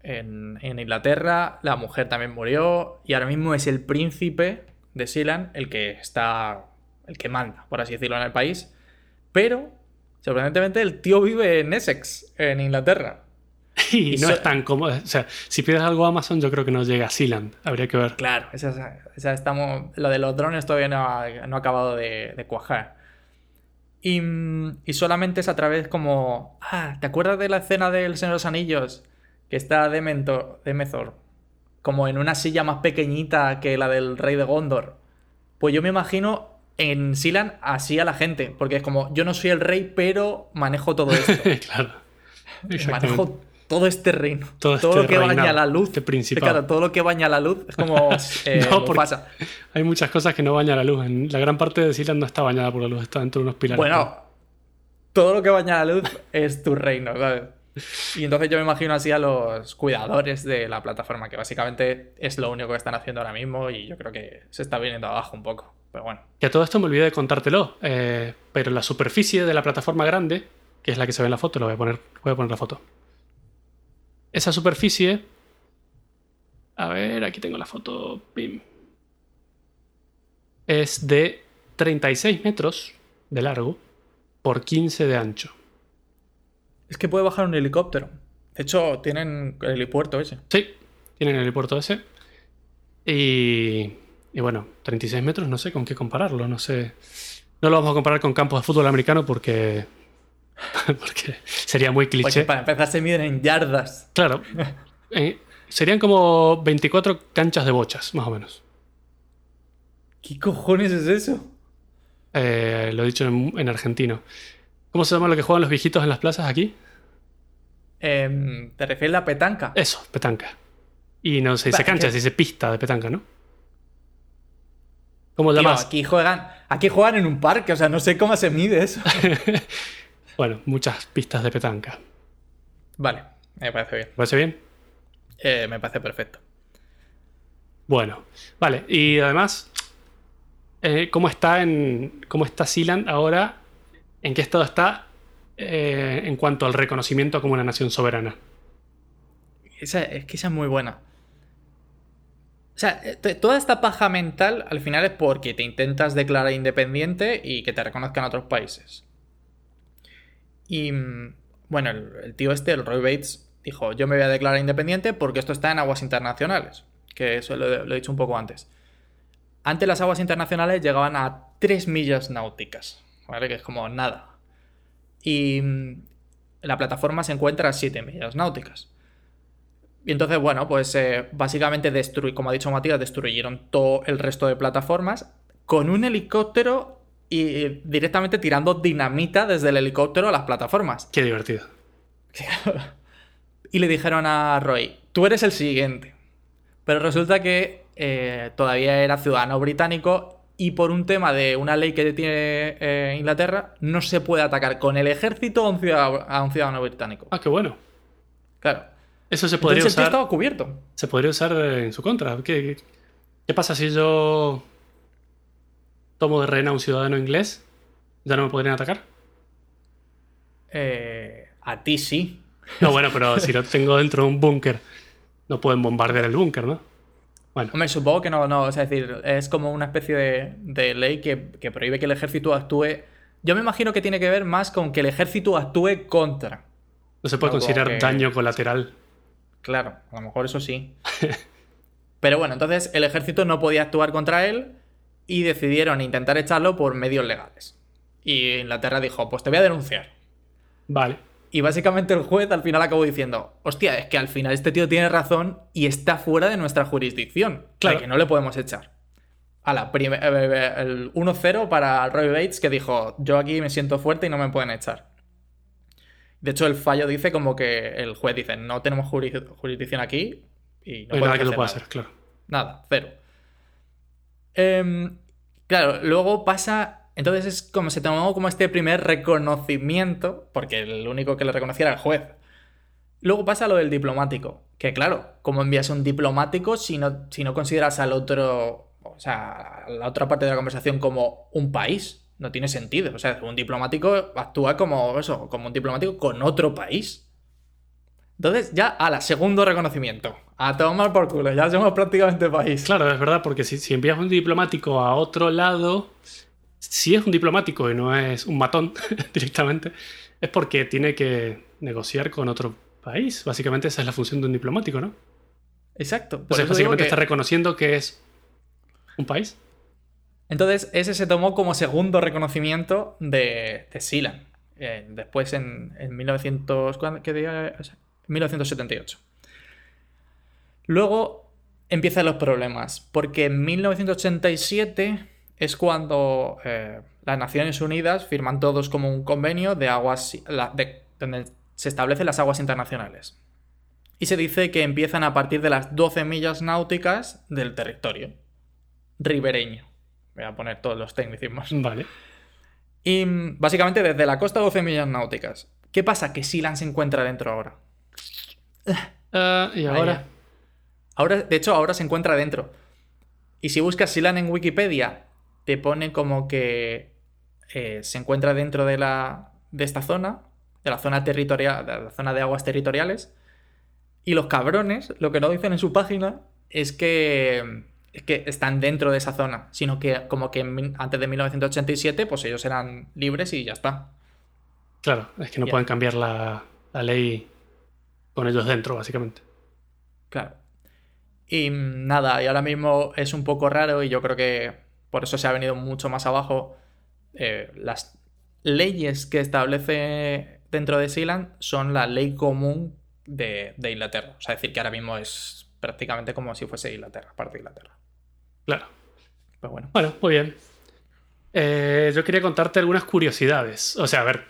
en, en Inglaterra, la mujer también murió y ahora mismo es el príncipe de Sealand el que está, el que manda, por así decirlo, en el país. Pero, sorprendentemente, el tío vive en Essex, en Inglaterra. Y, Y no so- es tan cómodo. O sea, si pides algo a Amazon, yo creo que no llega a Sealand. Habría que ver. Claro, esa, esa estamos, lo de los drones todavía no ha, no ha acabado de, de cuajar. Y, mm, y solamente es a través como... Ah, ¿te acuerdas de la escena del Señor de los Anillos? Que está Dementor, Demethor como en una silla más pequeñita que la del Rey de Gondor. Pues yo me imagino en Silan así a la gente, porque es como, yo no soy el rey, pero manejo todo esto. claro. Manejo todo este reino. Todo Todo, este lo que baña la luz. este. Claro, todo lo que baña la luz es como eh, No, Mufasa. Hay muchas cosas que no bañan la luz. La gran parte de Sealand no está bañada por la luz, está dentro de unos pilares. Bueno, todo lo que baña la luz es tu reino, ¿sabes? Y entonces yo me imagino así a los cuidadores de la plataforma, que básicamente es lo único que están haciendo ahora mismo y yo creo que se está viniendo abajo un poco. Pero bueno. Que a todo esto me olvidé de contártelo. eh, pero la superficie de la plataforma grande, que es la que se ve en la foto, lo voy a poner, voy a poner la foto. Esa superficie. A ver, aquí tengo la foto. Pim. Es de 36 metros de largo por 15 de ancho. Es que puede bajar un helicóptero. De hecho, tienen el helipuerto ese. Sí, tienen el helipuerto ese. Y, y bueno, 36 metros, no sé con qué compararlo, no sé. No lo vamos a comparar con campos de fútbol americano porque. porque sería muy Porque cliché. para empezar se miden en yardas. Claro. eh, serían como 24 canchas de bochas, más o menos. ¿Qué cojones es eso? Eh, lo he dicho en, en argentino. ¿Cómo se llama lo que juegan los viejitos en las plazas aquí? Em, ¿Te refieres a la petanca? Eso, petanca. Y no se dice Bah, cancha, que- se dice pista de petanca, ¿no? ¿Cómo Tío, llamas? aquí juegan, aquí juegan en un parque, o sea, no sé cómo se mide eso. Bueno, muchas pistas de petanca. vale, me parece bien. ¿Te parece bien? Eh, me parece perfecto. Bueno, vale. Y además, eh, ¿cómo está en cómo está Sealand ahora? ¿En qué estado está eh, en cuanto al reconocimiento como una nación soberana? Es que esa es muy buena. O sea, eh, toda esta paja mental al final es porque te intentas declarar independiente y que te reconozcan otros países. Y mm, bueno, el, el tío este, el Roy Bates, dijo, yo me voy a declarar independiente porque esto está en aguas internacionales. Que eso lo, lo he dicho un poco antes. Antes las aguas internacionales llegaban a 3 millas náuticas, ¿vale? Que es como nada. Y mm, la plataforma se encuentra a 7 millas náuticas. Y entonces, bueno, pues eh, básicamente destruy, como ha dicho Matías, destruyeron todo el resto de plataformas con un helicóptero y eh, directamente tirando dinamita desde el helicóptero a las plataformas. Qué divertido. Y le dijeron a Roy, tú eres el siguiente. Pero resulta que eh, todavía era ciudadano británico y por un tema de una ley que tiene eh, Inglaterra, no se puede atacar con el ejército a un ciudadano, a un ciudadano británico. Ah, qué bueno. Claro. Eso se podría Entonces el tío usar. estaba cubierto. Se podría usar en su contra. ¿Qué, qué pasa si yo tomo de rehén a un ciudadano inglés? ¿Ya no me podrían atacar? Eh, a ti sí. No, bueno, pero si lo tengo dentro de un búnker, no pueden bombardear el búnker, ¿no? Bueno, Hombre, supongo que no, no, o sea, es decir, es como una especie de, de ley que, que prohíbe que el ejército actúe. Yo me imagino que tiene que ver más con que el ejército actúe contra. no se puede considerar que- daño colateral. Claro, a lo mejor eso sí. Pero bueno, entonces el ejército no podía actuar contra él y decidieron intentar echarlo por medios legales. Y Inglaterra dijo, pues te voy a denunciar. Vale. Y básicamente el juez al final acabó diciendo, hostia, es que al final este tío tiene razón y está fuera de nuestra jurisdicción. Claro. Que no le podemos echar. A la el 1-0 para Roy Bates que dijo, yo aquí me siento fuerte y no me pueden echar. De hecho, el fallo dice como que el juez dice, no tenemos juris- jurisdicción aquí y no, No hay nada que tú hacer puedas nada". hacer, claro. Nada, cero. Em, claro, luego pasa. Entonces es como se tomó como este primer reconocimiento, porque el único que le reconocía era el juez. Luego pasa lo del diplomático. Que claro, ¿cómo envías un diplomático si no, si no consideras al otro. O sea, a la otra parte de la conversación como un país? No tiene sentido. O sea, un diplomático actúa como eso, como un diplomático con otro país. Entonces, ya a la segundo reconocimiento. A tomar por culo, ya somos prácticamente país. Claro, es verdad, porque si, si envías un diplomático a otro lado, si es un diplomático y no es un matón directamente, es porque tiene que negociar con otro país. Básicamente esa es la función de un diplomático, ¿no? Exacto. Por sea, básicamente está reconociendo que es un país. Entonces, ese se tomó como segundo reconocimiento de, de. Eh, después en, en 1900, ¿qué día? 1978. Luego empiezan los problemas, porque en 1987 es cuando eh, las Naciones Unidas firman todos como un convenio de aguas, de, donde se establecen las aguas internacionales. Y se dice que empiezan a partir de las 12 millas náuticas del territorio ribereño. Voy a poner todos los tecnicismos. Vale. Y mm, básicamente desde la costa 12 millas náuticas. ¿Qué pasa? Que Silan se encuentra dentro ahora. Ah, ¿Y ahora? ahora? De hecho, ahora se encuentra dentro. Y si buscas Silan en Wikipedia, te pone como que eh, se encuentra dentro de, la, de esta zona, de la zona territorial, de la zona de aguas territoriales. Y los cabrones, lo que no dicen en su página es que que están dentro de esa zona, sino que como que antes de 1987 pues ellos eran libres y ya está. Claro, es que no pueden cambiar la, ley con ellos dentro, básicamente. Claro. Y nada, y ahora mismo es un poco raro y yo creo que por eso se ha venido mucho más abajo. Eh, las leyes que establece dentro de Sealand son la ley común de, de Inglaterra. O sea, decir que ahora mismo es prácticamente como si fuese Inglaterra, parte de Inglaterra. Claro. Pues bueno. Bueno, muy bien. Eh, yo quería contarte algunas curiosidades. O sea, a ver,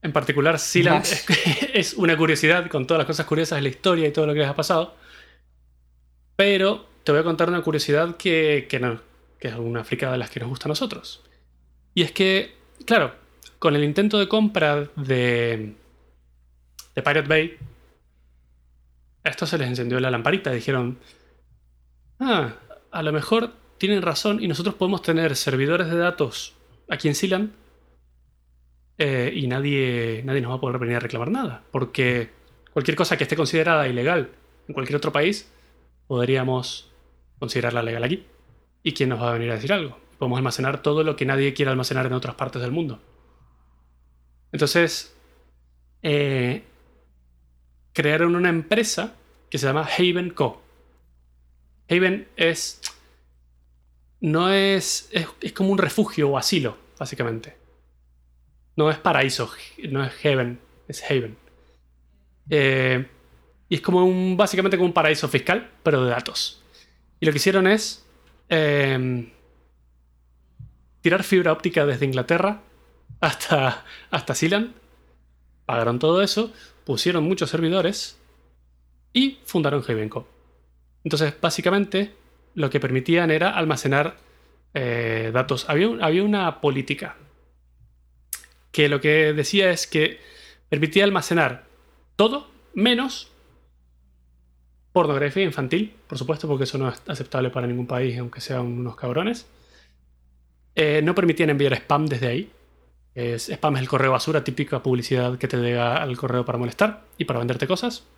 en particular, Sealand es, una curiosidad con todas las cosas curiosas de la historia y todo lo que les ha pasado. Pero te voy a contar una curiosidad que, que, no, que es una fricada de las que nos gusta a nosotros. Y es que, claro, con el intento de compra de, de Pirate Bay, a esto se les encendió la lamparita. Dijeron, ah, a lo mejor tienen razón y nosotros podemos tener servidores de datos aquí en Sealand eh, y nadie, nadie nos va a poder venir a reclamar nada. Porque cualquier cosa que esté considerada ilegal en cualquier otro país, podríamos considerarla legal aquí. ¿Y quién nos va a venir a decir algo? Podemos almacenar todo lo que nadie quiera almacenar en otras partes del mundo. Entonces, eh, crearon una empresa que se llama Haven Co. Haven es. No es, es, como un refugio o asilo, básicamente. No es paraíso, no es Heaven, es Haven. Eh, y es como un. básicamente como un paraíso fiscal, pero de datos. Y lo que hicieron es. Em, tirar fibra óptica desde Inglaterra hasta, hasta Sealand. Pagaron todo eso, pusieron muchos servidores y fundaron Havenco. Entonces, básicamente, lo que permitían era almacenar eh, datos. Había, había una política que lo que decía es que permitía almacenar todo menos pornografía infantil, por supuesto, porque eso no es aceptable para ningún país, aunque sean unos cabrones. Eh, no permitían enviar spam desde ahí. Es, spam es el correo basura, típica publicidad que te llega al correo para molestar y para venderte cosas.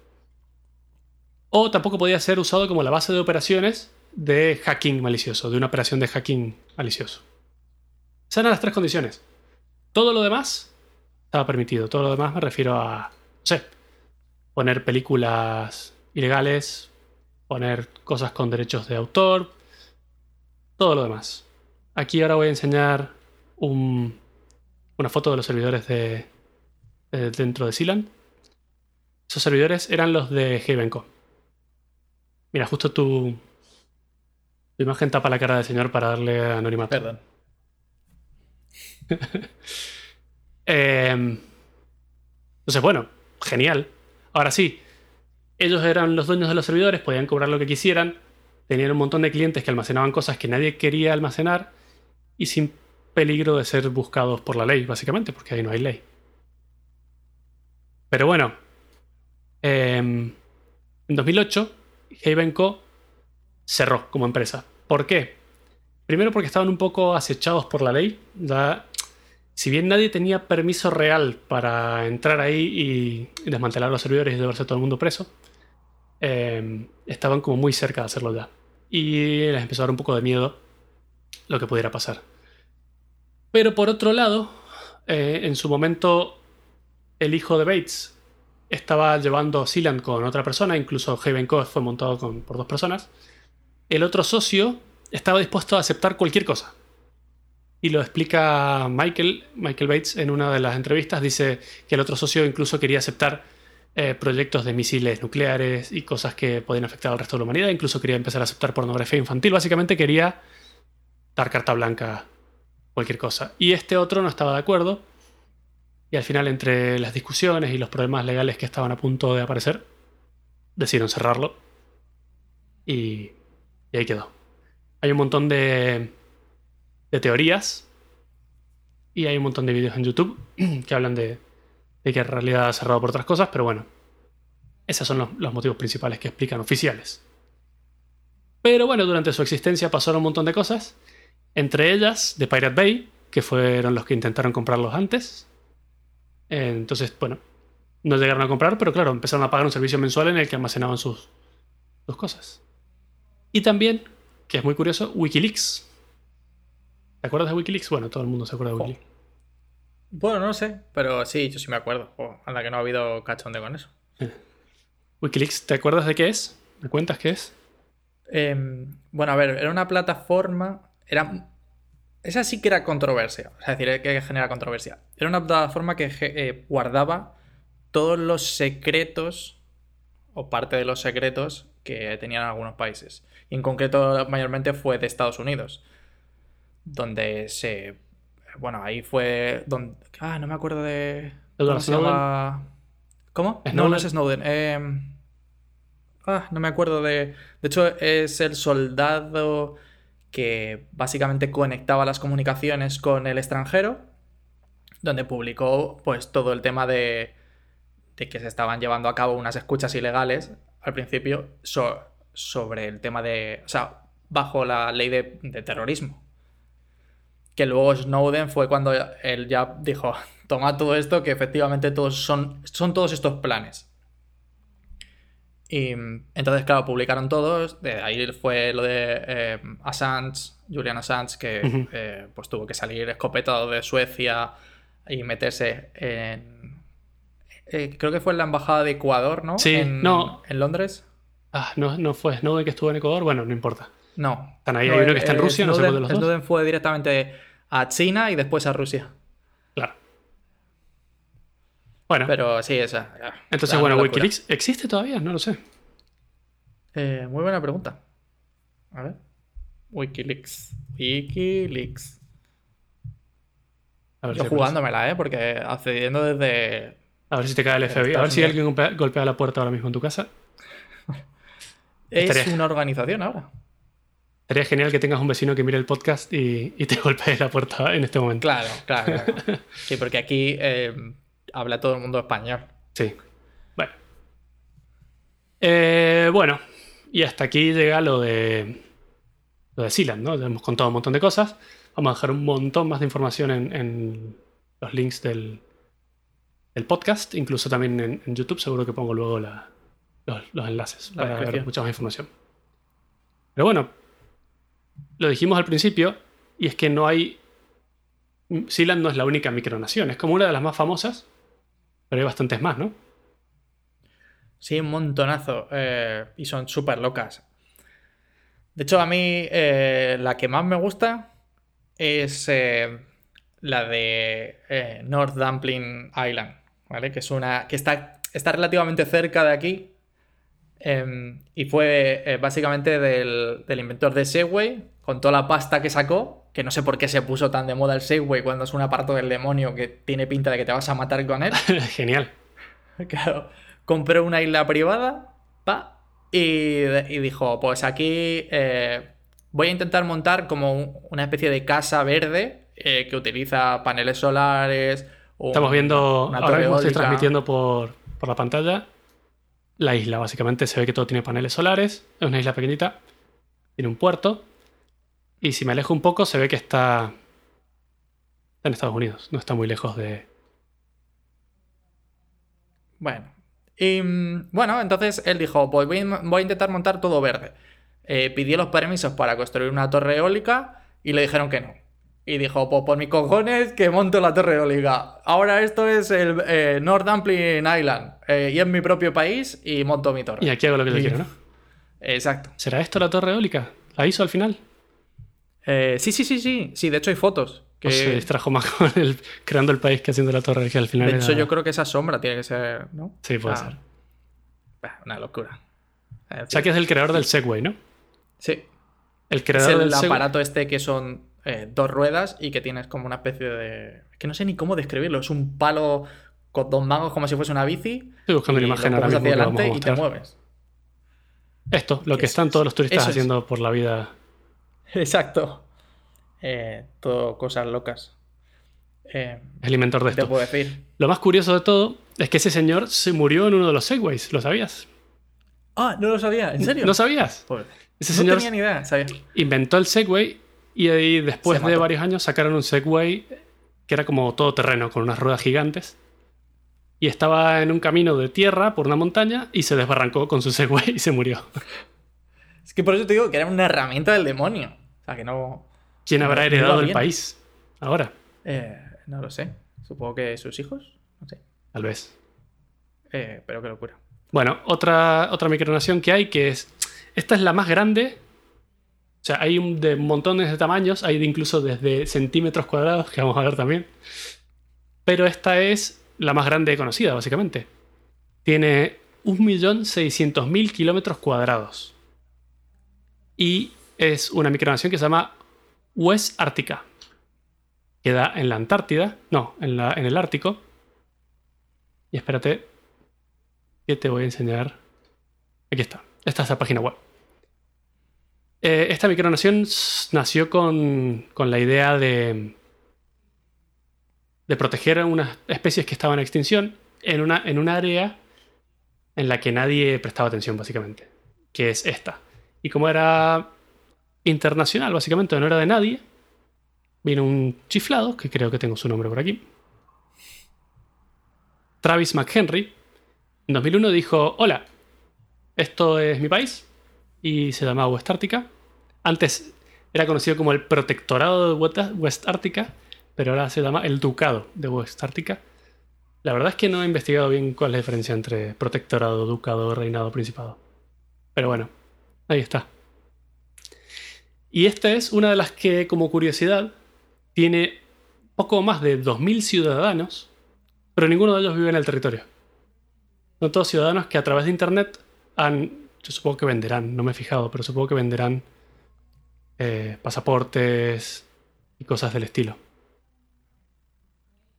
O tampoco podía ser usado como la base de operaciones de hacking malicioso, de una operación de hacking malicioso. Esas eran las tres condiciones. Todo lo demás estaba permitido. Todo lo demás me refiero a, no sé, poner películas ilegales, poner cosas con derechos de autor, todo lo demás. Aquí ahora voy a enseñar una foto de los servidores de, dentro de Sealand. Esos servidores eran los de Havenco. Mira, justo tu, tu imagen tapa la cara del señor para darle anonimato. Perdón. Em, entonces, bueno, genial. Ahora sí, ellos eran los dueños de los servidores, podían cobrar lo que quisieran, tenían un montón de clientes que almacenaban cosas que nadie quería almacenar y sin peligro de ser buscados por la ley, básicamente, porque ahí no hay ley. Pero bueno, em, en 2008 Havenco cerró como empresa. ¿Por qué? Primero porque estaban un poco acechados por la ley. Si bien nadie tenía permiso real para entrar ahí y desmantelar los servidores y llevarse a todo el mundo preso, eh, estaban como muy cerca de hacerlo ya. Y les empezó a dar un poco de miedo lo que pudiera pasar. Pero por otro lado, eh, en su momento, el hijo de Bates estaba llevando Sealand con otra persona, incluso Haven Code fue montado con, por dos personas. El otro socio estaba dispuesto a aceptar cualquier cosa. Y lo explica Michael, Michael Bates en una de las entrevistas. Dice que el otro socio incluso quería aceptar eh, proyectos de misiles nucleares y cosas que podían afectar al resto de la humanidad. Incluso quería empezar a aceptar pornografía infantil. Básicamente quería dar carta blanca cualquier cosa. Y este otro no estaba de acuerdo. Y al final, entre las discusiones y los problemas legales que estaban a punto de aparecer, decidieron cerrarlo. Y, ahí quedó. Hay un montón de, de teorías. Y hay un montón de vídeos en YouTube que hablan de, de que en realidad ha cerrado por otras cosas, pero bueno, esos son los, los, motivos principales que explican oficiales. Pero bueno, durante su existencia pasaron un montón de cosas, entre ellas de Pirate Bay, que fueron los que intentaron comprarlos antes. Entonces, bueno, no llegaron a comprar, pero claro, empezaron a pagar un servicio mensual en el que almacenaban sus, sus cosas. Y también, que es muy curioso, Wikileaks. ¿Te acuerdas de Wikileaks? Bueno, todo el mundo se acuerda de Wikileaks. Bueno, no sé, pero sí, yo sí me acuerdo. Oh, anda que no ha habido cachonde con eso. Wikileaks, ¿te acuerdas de qué es? ¿Me cuentas qué es? Eh, bueno, a ver, era una plataforma. Era. Esa sí que era controversia. Es decir, que genera controversia. Era una plataforma que eh, guardaba todos los secretos o parte de los secretos que tenían algunos países. Y en concreto, mayormente fue de Estados Unidos, donde se bueno, ahí fue donde... Ah, no me acuerdo de... ¿Cómo se llama? ¿Cómo? No, no es Snowden. Eh... Ah, no me acuerdo de... De hecho, es el soldado que básicamente conectaba las comunicaciones con el extranjero, donde publicó pues todo el tema de, de que se estaban llevando a cabo unas escuchas ilegales al principio so, sobre el tema de... O sea, bajo la ley de, de terrorismo que luego Snowden fue cuando él ya dijo, toma todo esto, que efectivamente todos son, son todos estos planes. Y entonces, claro, publicaron todos. De ahí fue lo de eh, Assange, Julian Assange, que eh, pues tuvo que salir escopetado de Suecia y meterse en. Eh, creo que fue en la embajada de Ecuador, ¿no? Sí, en, no. En Londres. Ah, no, no fue Snowden que estuvo en Ecuador. Bueno, no importa. No. Están ahí, hay uno que está en Rusia, Snowden, no sé cuál de los dos. Snowden fue directamente a China y después a Rusia. Claro. Bueno. Pero sí, esa. Entonces, bueno, Wikileaks existe todavía, no lo sé. Eh, muy buena pregunta. A ver. Wikileaks. Wikileaks. A ver Yo si jugándomela, ¿eh? Porque accediendo desde. A ver si te cae el FBI. A ver si alguien golpea, golpea la puerta ahora mismo en tu casa. Es Estaría- una organización ahora. Sería genial que tengas un vecino que mire el podcast y, y te golpee la puerta en este momento. Claro, claro. claro. Sí, porque aquí eh, habla todo el mundo español. Sí. Bueno. Eh, bueno, y hasta aquí llega lo de lo de Sealand, ¿no? Ya hemos contado un montón de cosas. Vamos a dejar un montón más de información en, en los links del, del podcast, incluso también en, en YouTube. Seguro que pongo luego la- los, los enlaces La para ver mucha más información. Pero bueno, lo dijimos al principio, y es que no hay. Sealand no es la única micronación, es como una de las más famosas, pero hay bastantes más, ¿no? Sí, un montonazo. eh, y son súper locas. De hecho, a mí eh, la que más me gusta es eh, la de North Dumpling Island, ¿vale? Que es una. que está, está relativamente cerca de aquí. Em, y fue eh, básicamente del, del inventor de Segway, con toda la pasta que sacó. Que no sé por qué se puso tan de moda el Segway cuando es un aparato del demonio que tiene pinta de que te vas a matar con él. Genial. Claro, compró una isla privada, pa, y, y dijo, pues aquí eh, voy a intentar montar como un- una especie de casa verde eh, que utiliza paneles solares. un- Estamos viendo, ahora mismo estoy transmitiendo por, por la pantalla la isla. Básicamente se ve que todo tiene paneles solares. Es una isla pequeñita. Tiene un puerto. Y si me alejo un poco se ve que está en Estados Unidos, no está muy lejos de. Bueno. Y mm, bueno, entonces él dijo: Pues voy, voy a intentar montar todo verde. Eh, pidió los permisos para construir una torre eólica y le dijeron que no. Y dijo: Pues por mis cojones que monto la torre eólica. Ahora esto es el eh, North Dumpling Island. eh, y es mi propio país y monto mi torre. Y aquí hago lo que yo Y- quiero, ¿no? Exacto. ¿Será esto la torre eólica? ¿La hizo al final? Eh, sí, sí, sí, sí. Sí, de hecho hay fotos. Que... ¿O se distrajo más con el, creando el país que haciendo la torre que al final De era- hecho, yo creo que esa sombra tiene que ser, ¿no? Sí, puede Ah, ser. bah, Una locura. O sea que es el creador del Segway, ¿no? Sí. El Es creador el del Segway. aparato este que son eh, dos ruedas y que tienes como una especie de... Que no sé ni cómo describirlo. Es un palo con dos mangos como si fuese una bici. Estoy buscando y una imagen ahora mismo hacia adelante y te mueves. Esto, lo que Eso están es. todos los turistas es. haciendo por la vida. Exacto. Eh, todo cosas locas. Eh, Es el inventor de te esto. puedo decir. Lo más curioso de todo es que ese señor se murió en uno de los Segways. ¿Lo sabías? Ah, no lo sabía. ¿En serio? ¿No sabías? Ese no señor tenía ni idea. ¿sabía? inventó el Segway y ahí después de varios años sacaron un Segway que era como todo terreno con unas ruedas gigantes. Y estaba en un camino de tierra por una montaña y se desbarrancó con su Segway y se murió. Es que por eso te digo que era una herramienta del demonio. O sea, que no... ¿Quién habrá no heredado el país? Ahora, Eh, no lo sé. Supongo que sus hijos. No sé. tal vez. Eh, pero qué locura. Bueno, otra, otra micronación que hay que es. Esta es la más grande. O sea, hay un, de montones de tamaños, hay de incluso desde centímetros cuadrados, que vamos a ver también. Pero esta es la más grande conocida, básicamente. Tiene 1.600.000 kilómetros cuadrados. Y es una micronación que se llama West Ártica. Queda en la Antártida, no, en, en el Ártico. Y espérate, que te voy a enseñar. Aquí está. Esta es la página web. Eh, esta micronación nació con, con la idea de, de proteger a unas especies que estaban en extinción en una, en un área en la que nadie prestaba atención, básicamente. Que es esta. Y como era internacional, básicamente, no era de nadie, vino un chiflado, que creo que tengo su nombre por aquí. Travis McHenry, en 2001 dijo, hola, esto es mi país y se llamaba West Ártica. Antes era conocido como el Protectorado de West- Ártica, pero ahora se llama el Ducado de West Ártica. La verdad es que no he investigado bien cuál es la diferencia entre Protectorado, Ducado, Reinado, Principado. Pero bueno, ahí está. Y esta es una de las que, como curiosidad, tiene poco más de 2.000 ciudadanos, pero ninguno de ellos vive en el territorio. Son todos ciudadanos que a través de Internet han, yo supongo que venderán, no me he fijado, pero supongo que venderán eh, pasaportes y cosas del estilo.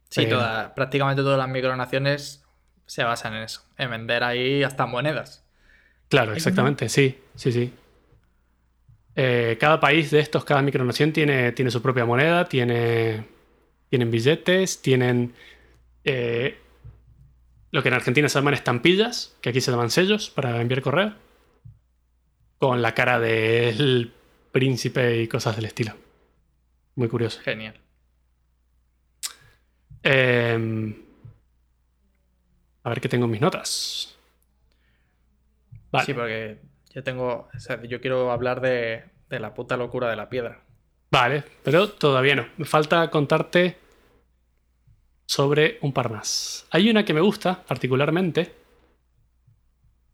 Sí, Eh, toda- prácticamente todas las micronaciones se basan en eso. En vender ahí hasta monedas. Claro, exactamente, sí, sí, sí. Eh, cada país de estos, cada micronación tiene, tiene su propia moneda, tiene, tienen billetes, tienen eh, lo que en Argentina se llaman estampillas, que aquí se llaman sellos para enviar correo, con la cara del príncipe y cosas del estilo. Muy curioso. Genial. Eh, a ver qué tengo en mis notas. Vale. Sí, porque yo tengo. o sea, yo quiero hablar de, de la puta locura de la piedra. Vale, pero todavía no. Me falta contarte sobre un par más. Hay una que me gusta particularmente,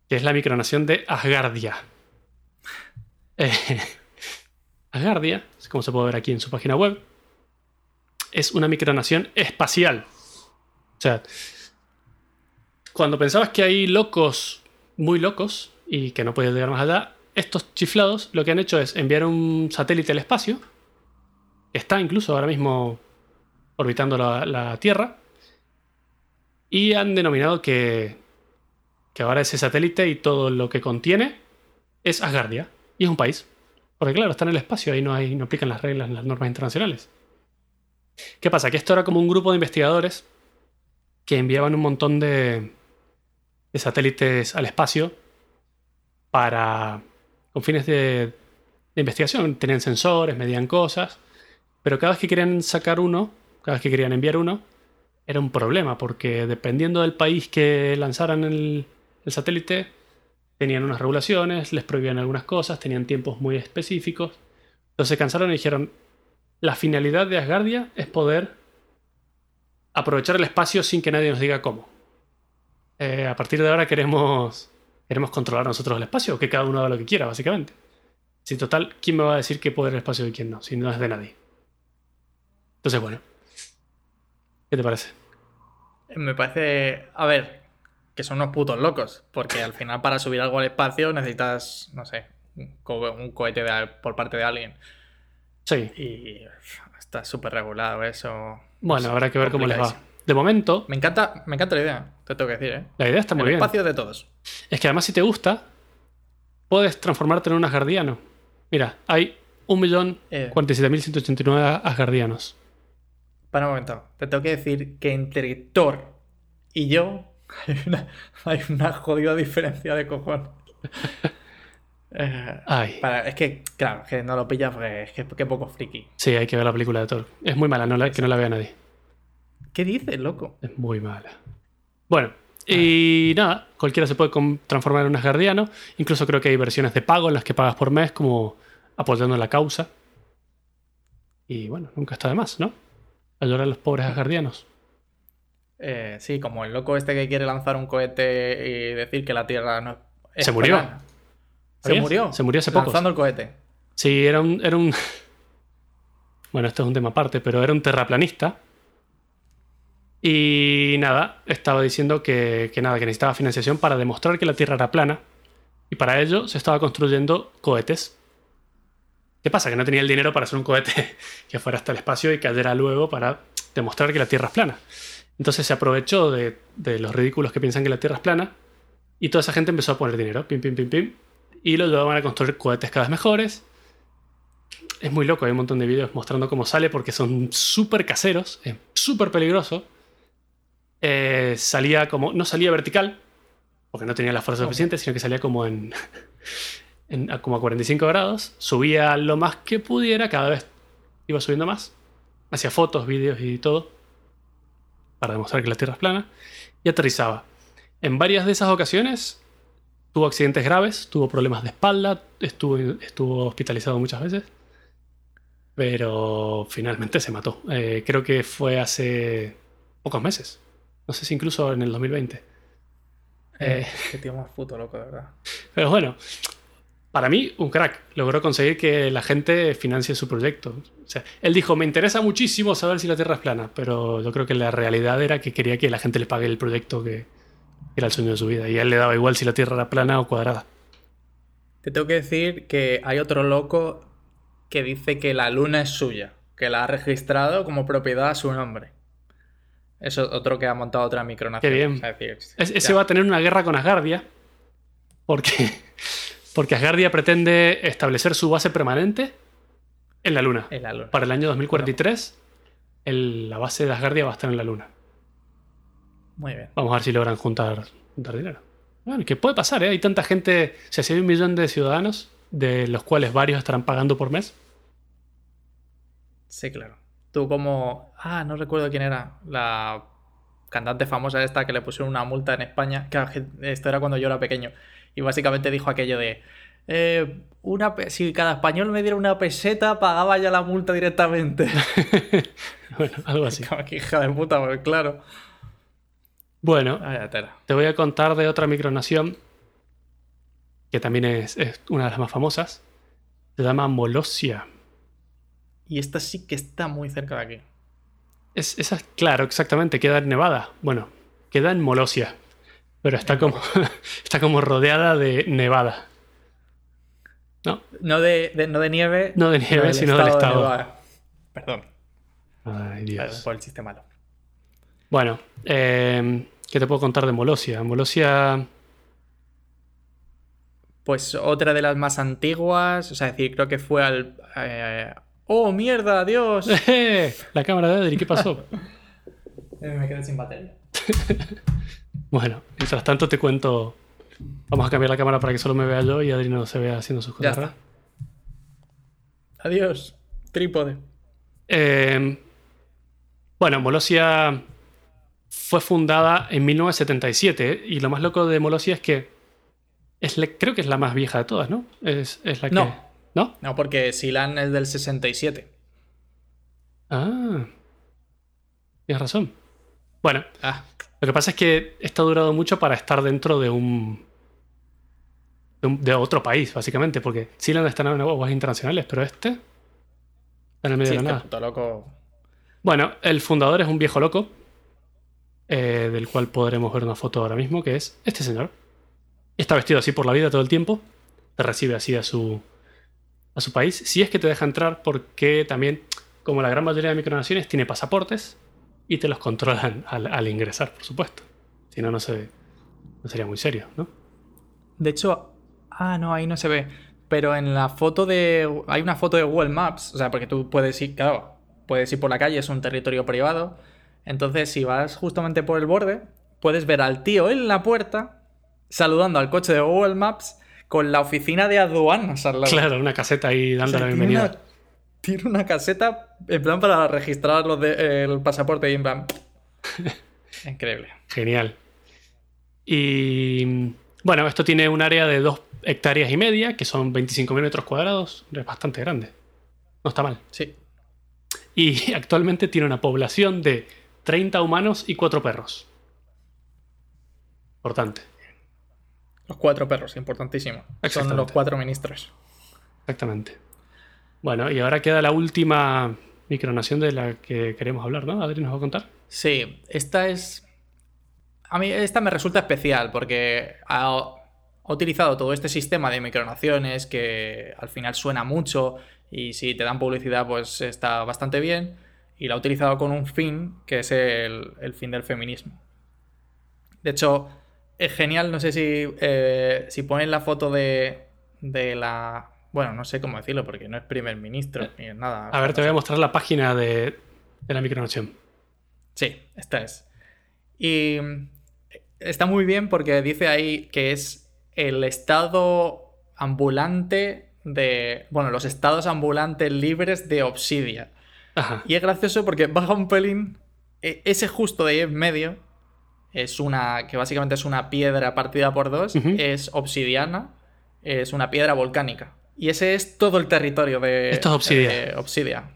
que es la micronación de Asgardia. Eh, Asgardia, como se puede ver aquí en su página web, es una micronación espacial. O sea, cuando pensabas que hay locos muy locos y que no puedes llegar más allá, estos chiflados lo que han hecho es enviar un satélite al espacio, está incluso ahora mismo orbitando la, la Tierra, y han denominado que, que ahora ese satélite y todo lo que contiene es Asgardia, y es un país. Porque claro, está en el espacio, ahí no, hay, aplican las reglas, las normas internacionales. ¿Qué pasa? Que esto era como un grupo de investigadores que enviaban un montón de, de satélites al espacio para con fines de, de investigación. Tenían sensores, medían cosas, pero cada vez que querían sacar uno, cada vez que querían enviar uno, era un problema, porque dependiendo del país que lanzaran el, el satélite, tenían unas regulaciones, les prohibían algunas cosas, tenían tiempos muy específicos. Entonces se cansaron y dijeron, la finalidad de Asgardia es poder aprovechar el espacio sin que nadie nos diga cómo. Eh, a partir de ahora queremos, queremos controlar nosotros el espacio, que cada uno haga lo que quiera, básicamente. Si total, ¿quién me va a decir qué poder el espacio y quién no? Si no es de nadie. Entonces, bueno. ¿Qué te parece? Me parece. A ver, que son unos putos locos. Porque al final, para subir algo al espacio, necesitas, no sé, un, co- un cohete de- por parte de alguien. Sí. Y está súper regulado eso. Bueno, habrá que ver cómo les va. De momento, Me encanta, me encanta la idea, te tengo que decir, ¿eh? la idea está muy el bien. espacio de todos. Es que además, si te gusta, puedes transformarte en un asgardiano. Mira, hay 1.047.189 asgardianos. Para un momento, te tengo que decir que entre Thor y yo hay una, hay una jodida diferencia de cojones. Eh, Ay. para- es que, claro, que no lo pillas porque es que, que poco friki. Sí, hay que ver la película de Thor. Es muy mala, no la- que no la vea nadie. ¿Qué dices, loco? Es muy mala. Bueno, y nada, cualquiera se puede transformar en un asgardiano. Incluso creo que hay versiones de pago en las que pagas por mes, como apoyando la causa. Y bueno, nunca está de más, ¿no? Ayudar a los pobres asgardianos. Eh, sí, como el loco este que quiere lanzar un cohete y decir que la Tierra no es Se murió. plana. Se ¿Sabías? murió. Se murió hace poco. Lanzando el cohete. Sí, era un, era un. Bueno, esto es un tema aparte, pero era un terraplanista. Y nada, estaba diciendo que, que nada, que necesitaba financiación para demostrar que la Tierra era plana. Y para ello se estaba construyendo cohetes. ¿Qué pasa? Que no tenía el dinero para hacer un cohete que fuera hasta el espacio y cayera luego para demostrar que la Tierra es plana. Entonces se aprovechó de, de los ridículos que piensan que la Tierra es plana y toda esa gente empezó a poner dinero, pim, pim, pim, pim, y lo llevaban a construir cohetes cada vez mejores. Es muy loco, hay un montón de vídeos mostrando cómo sale porque son súper caseros, es súper peligroso. Eh, salía como, no salía vertical, porque no tenía la fuerza suficiente, sino que salía como en, en- como a 45 grados, subía lo más que pudiera, cada vez iba subiendo más, hacía fotos, vídeos y todo, para demostrar que la Tierra es plana, y aterrizaba. En varias de esas ocasiones tuvo accidentes graves, tuvo problemas de espalda, estuvo, estuvo hospitalizado muchas veces, pero finalmente se mató. Eh, creo que fue hace pocos meses, no sé si incluso en el 2020. Eh, Qué tío más puto loco, de verdad. pero bueno, para mí, un crack. Logró conseguir que la gente financie su proyecto. O sea, él dijo, me interesa muchísimo saber si la Tierra es plana, pero yo creo que la realidad era que quería que la gente le pague el proyecto que era el sueño de su vida. Y a él le daba igual si la Tierra era plana o cuadrada. Te tengo que decir que hay otro loco que dice que la luna es suya, que la ha registrado como propiedad a su nombre. Eso otro que ha montado otra micronación. Qué bien. Es decir, Es- ese va a tener una guerra con Asgardia, porque, porque Asgardia pretende establecer su base permanente en la Luna. En la luna. Para el año 2043, el- la base de Asgardia va a estar en la Luna. Muy bien. Vamos a ver si logran juntar, juntar dinero. Bueno, que puede pasar, ¿eh? Hay tanta gente, o sea, si hay un millón de ciudadanos, de los cuales varios estarán pagando por mes. Sí, claro. Tú como... Ah, no recuerdo quién era. La cantante famosa esta que le pusieron una multa en España. Que esto era cuando yo era pequeño. Y básicamente dijo aquello de... eh, una si cada español me diera una peseta, pagaba ya la multa directamente. bueno, algo así. Hija de puta, pues claro. Bueno, te voy a contar de otra micronación que también es, es una de las más famosas. Se llama Molosia. Y esta sí que está muy cerca de aquí. Es, esa, claro, exactamente, queda en Nevada. Bueno, queda en Molosia. Pero está como, está como rodeada de nevada. ¿No? No de, de- no de nieve. No de nieve, sino del de estado. Perdón. Ay, Dios. Por el chiste malo. Bueno, eh, ¿qué te puedo contar de Molosia? Molosia. Pues otra de las más antiguas. O sea, es decir, creo que fue al. eh, ¡Oh, mierda! ¡Dios! ¡Eh! La cámara de Adri, ¿qué pasó? Me quedé sin batería. Bueno, mientras tanto te cuento. Vamos a cambiar la cámara para que solo me vea yo y Adri no se vea haciendo sus Ya cosas. raras. está. Adiós. Trípode. Eh, Bueno, Molosia fue fundada en 1977 ¿eh? y lo más loco de Molosia es que es la- creo que es la más vieja de todas, ¿no? Es, es la que... No. ¿No? No, porque Silan es del 67. Ah. Tienes razón. Bueno, Ah, lo que pasa es que esto ha durado mucho para estar dentro de un... De, un- de otro país, básicamente, porque Sealand está en aguas internacionales, pero este está en el medio sí, de la nada. puto loco. Bueno, el fundador es un viejo loco, eh, del cual podremos ver una foto ahora mismo, que es este señor. Está vestido así por la vida todo el tiempo, te recibe así a su, a su país. Si es que te deja entrar, porque también, como la gran mayoría de micronaciones, tiene pasaportes y te los controlan al, al ingresar, por supuesto. Si no, no, se, no sería muy serio, ¿no? De hecho, ah, no, ahí no se ve. Pero en la foto de. Hay una foto de Google Maps. O sea, porque tú puedes ir, claro, puedes ir por la calle, es un territorio privado. Entonces, si vas justamente por el borde, puedes ver al tío en la puerta saludando al coche de Google Maps con la oficina de aduanas al lado. Claro, una caseta ahí O dando sea, la bienvenida. Una- Tiene una caseta en plan para registrar los de- el pasaporte y en plan. Increíble. Genial. Y bueno, esto tiene un área de 2 hectáreas y media, que son 25.000 metros cuadrados. Es bastante grande. No está mal. Sí. Y actualmente tiene una población de 30 humanos y 4 perros. Importante. Los cuatro perros, importantísimo. Son los cuatro ministros. Exactamente. Bueno, y ahora queda la última micronación de la que queremos hablar, ¿no? Adri nos va a contar. Sí, esta es. A mí esta me resulta especial porque ha, utilizado todo este sistema de micronaciones que al final suena mucho y si te dan publicidad pues está bastante bien y la ha utilizado con un fin que es el, el fin del feminismo. De hecho, es genial, no sé si, eh, si ponen la foto de, de la... Bueno, no sé cómo decirlo porque no es primer ministro ni es nada. A ver, te voy a mostrar la página de, de la micronación. Sí, esta es. Y mm, está muy bien porque dice ahí que es el estado ambulante de. Bueno, los estados ambulantes libres de Obsidia. Ajá. Y es gracioso porque baja un pelín. e- Ese justo de ahí en medio es una. que básicamente es una piedra partida por dos. Es obsidiana. Es una piedra volcánica. Y ese es todo el territorio de. Esto es Obsidia. de Obsidia.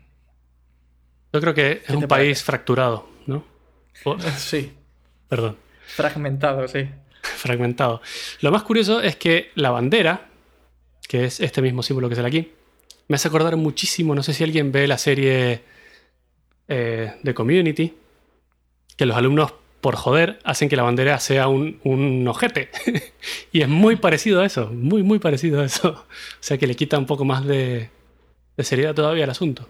Yo creo que es ¿Qué un país fracturado, ¿no? Sí. perdón. Fragmentado, sí. fragmentado. Lo más curioso es que la bandera, que es este mismo símbolo que sale aquí, me hace acordar muchísimo, no sé si alguien ve la serie eh, de Community, que los alumnos, por joder, hacen que la bandera sea un, un ojete. y es muy parecido a eso, muy, muy parecido a eso. O sea que le quita un poco más de, de seriedad todavía al asunto.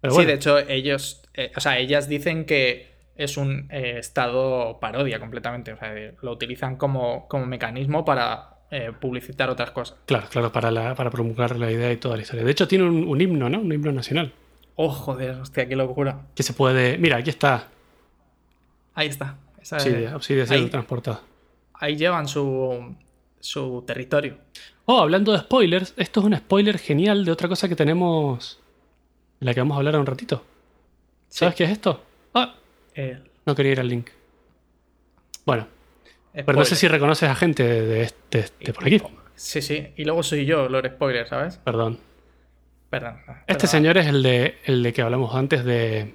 Pero Sí, de hecho, ellos, eh, o sea, ellas dicen que es un eh, estado parodia completamente. O sea, eh, lo utilizan como, como mecanismo para eh, publicitar otras cosas. claro, claro, para, la- para promulgar la idea y toda la historia. De hecho, tiene un, un himno, ¿no? Un himno nacional. Oh, joder, hostia, qué locura. Que se puede. Mira, aquí está. Ahí está. Esa- Obsidia, Obsidia ahí, siendo transportada. ahí llevan su, su territorio. Oh, hablando de spoilers, esto es un spoiler genial de otra cosa que tenemos. De la que vamos a hablar en un ratito. ¿Sabes qué es esto? Ah, Eh, no quería ir al link. Bueno, pero no sé si reconoces a gente de, este, de por aquí. Sí, sí. Y luego soy yo, Lord Spoiler, ¿sabes? Perdón. Perdón. Este perdón. señor es el de, el de que hablamos antes de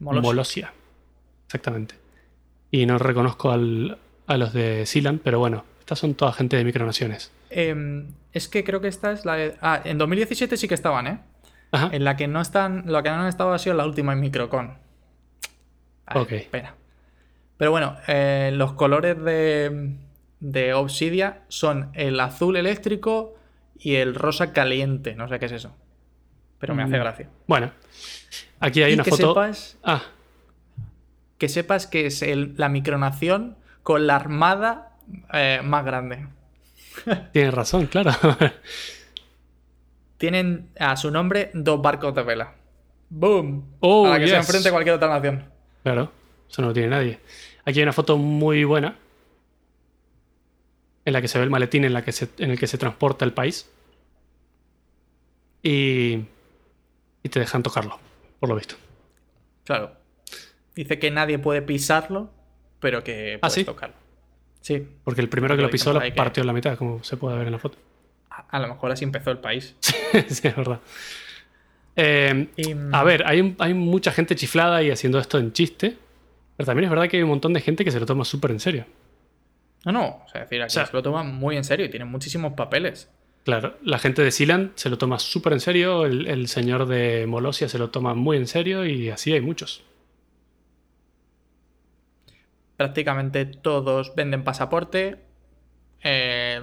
Molos. Molosia. Exactamente. Y no reconozco al- a los de Sealand, pero bueno, estas son toda gente de micronaciones. Em, es que creo que esta es la de... Ah, en 2017 sí que estaban, ¿eh? Ajá. En la que no están, la que no han estado ha sido la última en Microcon. Ay, Ok. Pena. Pero bueno, eh, los colores de, de Obsidia son el azul eléctrico y el rosa caliente. No sé qué es eso. Pero me hace Mm. gracia. Bueno, aquí hay y una que foto. sepas, Ah, que sepas que es el- la micronación con la armada eh, más grande. tienes razón, claro. Tienen a su nombre dos barcos de vela. ¡Boom! Oh, a la que se enfrente cualquier otra nación. claro, eso no lo tiene nadie. Aquí hay una foto muy buena en la que se ve el maletín en, la que se- en el que se transporta el país. Y, y te dejan tocarlo, por lo visto. Claro. Dice que nadie puede pisarlo, pero que ¿Ah, puedes sí? tocarlo. Sí. Porque el primero que Lo pisó lo que- partió en la mitad, como se puede ver en la foto. A, a lo mejor así empezó el país. sí, es verdad. Eh, Y, mm, a ver, hay, mucha gente chiflada y haciendo esto en chiste. Pero también es verdad que hay un montón de gente que se lo toma súper en serio. No, no. O sea, decir, aquí O sea- se lo toman muy en serio y tienen muchísimos papeles. Claro, la gente de Sealand se lo toma súper en serio, el, el señor de Molosia se lo toma muy en serio y así hay muchos. Prácticamente todos venden pasaporte. Eh,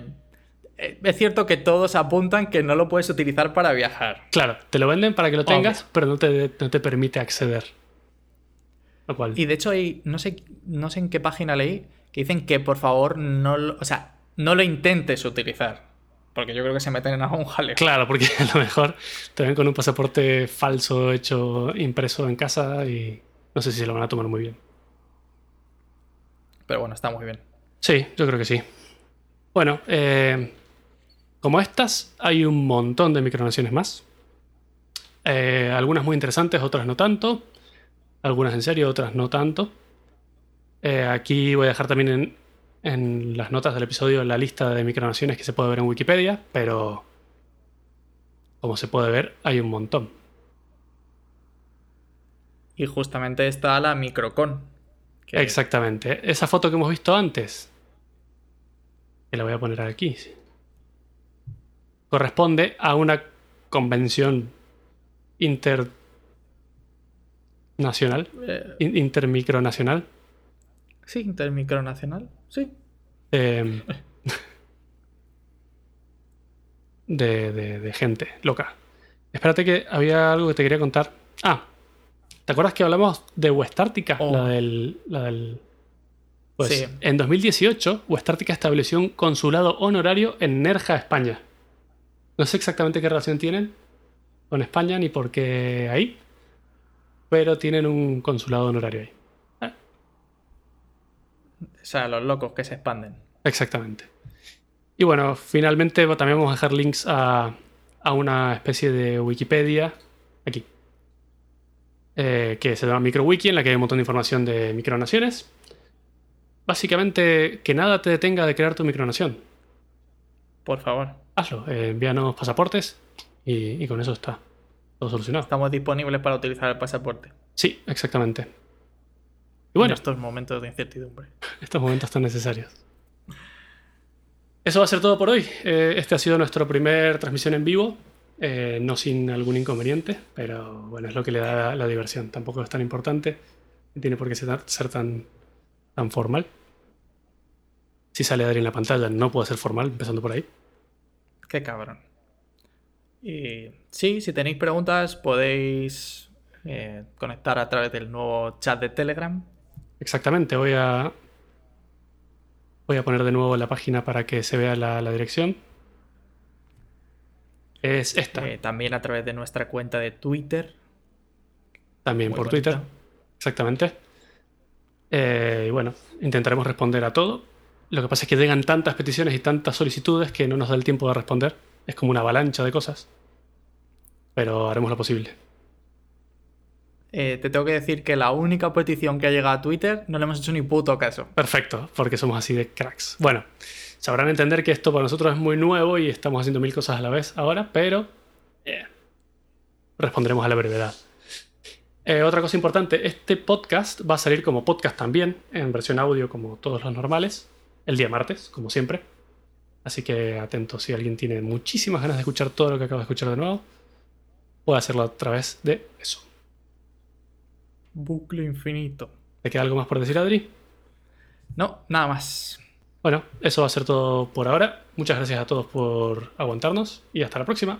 eh, es cierto que todos apuntan que no lo puedes utilizar para viajar. Claro, te lo venden para que lo Obvio. tengas, pero no te, no te permite acceder. Lo cual, Y de hecho hay, no sé, no sé en qué página leí, que dicen que por favor no lo, o sea, no lo intentes utilizar. Porque yo creo que se meten en algún jaleo. claro, porque a lo mejor te ven con un pasaporte falso hecho impreso en casa y no sé si se lo van a tomar muy bien. Pero bueno, está muy bien. Sí, yo creo que sí. Bueno, eh, como estas, hay un montón de micronaciones más. Eh, algunas muy interesantes, otras no tanto. Algunas en serio, otras no tanto. Eh, aquí voy a dejar también en, en las notas del episodio la lista de micronaciones que se puede ver en Wikipedia, pero como se puede ver, hay un montón. Y justamente está la Microcon. Que- Exactamente. Esa foto que hemos visto antes, que la voy a poner aquí, corresponde a una convención internacional, eh, in- intermicronacional, sí, intermicronacional. Sí. eh, de, de- de gente loca. Espérate que había algo que te quería contar. Ah, ¿te acuerdas que hablamos de West Ártica? Oh. La del... La del pues Sí. en 2018 West Ártica estableció un consulado honorario en Nerja, España. No sé exactamente qué relación tienen con España ni por qué ahí, pero tienen un consulado honorario ahí. O sea, los locos que se expanden. Exactamente. Y bueno, finalmente también vamos a dejar links a, a una especie de Wikipedia aquí, eh, que se llama MicroWiki, en la que hay un montón de información de micronaciones. Básicamente, que nada te detenga de crear tu micronación. Por favor. Hazlo, eh, envíanos pasaportes y, y con eso está todo solucionado. Estamos disponibles para utilizar el pasaporte. Sí, exactamente. Y En bueno, estos momentos de incertidumbre. estos momentos tan necesarios. Eso va a ser todo por hoy. Eh, este ha sido nuestro primer transmisión en vivo, eh, no sin algún inconveniente, pero bueno, es lo que le da la diversión. Tampoco es tan importante, no tiene por qué ser, ser tan, tan formal. Si sale Adri en la pantalla, no puede ser formal, empezando por ahí. Qué cabrón. Y sí, si tenéis preguntas podéis eh, conectar a través del nuevo chat de Telegram. Exactamente, voy a. Voy a poner de nuevo la página para que se vea la, la dirección. Es esta, eh, también a través de nuestra cuenta de Twitter. también muy por bonita. Twitter. Exactamente. Eh, y bueno, intentaremos responder a todo. Lo que pasa es que llegan tantas peticiones y tantas solicitudes que no nos da el tiempo de responder. Es como una avalancha de cosas. Pero haremos lo posible. Eh, te tengo que decir que la única petición que ha llegado a Twitter no le hemos hecho ni puto caso. Perfecto, porque somos así de cracks. Bueno, sabrán entender que esto para nosotros es muy nuevo y estamos haciendo mil cosas a la vez ahora, pero eh, responderemos a la brevedad. Eh, otra cosa importante, este podcast va a salir como podcast también, en versión audio como todos los normales, el día martes, como siempre. Así que atentos si alguien tiene muchísimas ganas de escuchar todo lo que acaba de escuchar de nuevo, puede hacerlo a través de eso. Bucle infinito. ¿Te queda algo más por decir, Adri? No, nada más. Bueno, eso va a ser todo por ahora. Muchas gracias a todos por aguantarnos y hasta la próxima.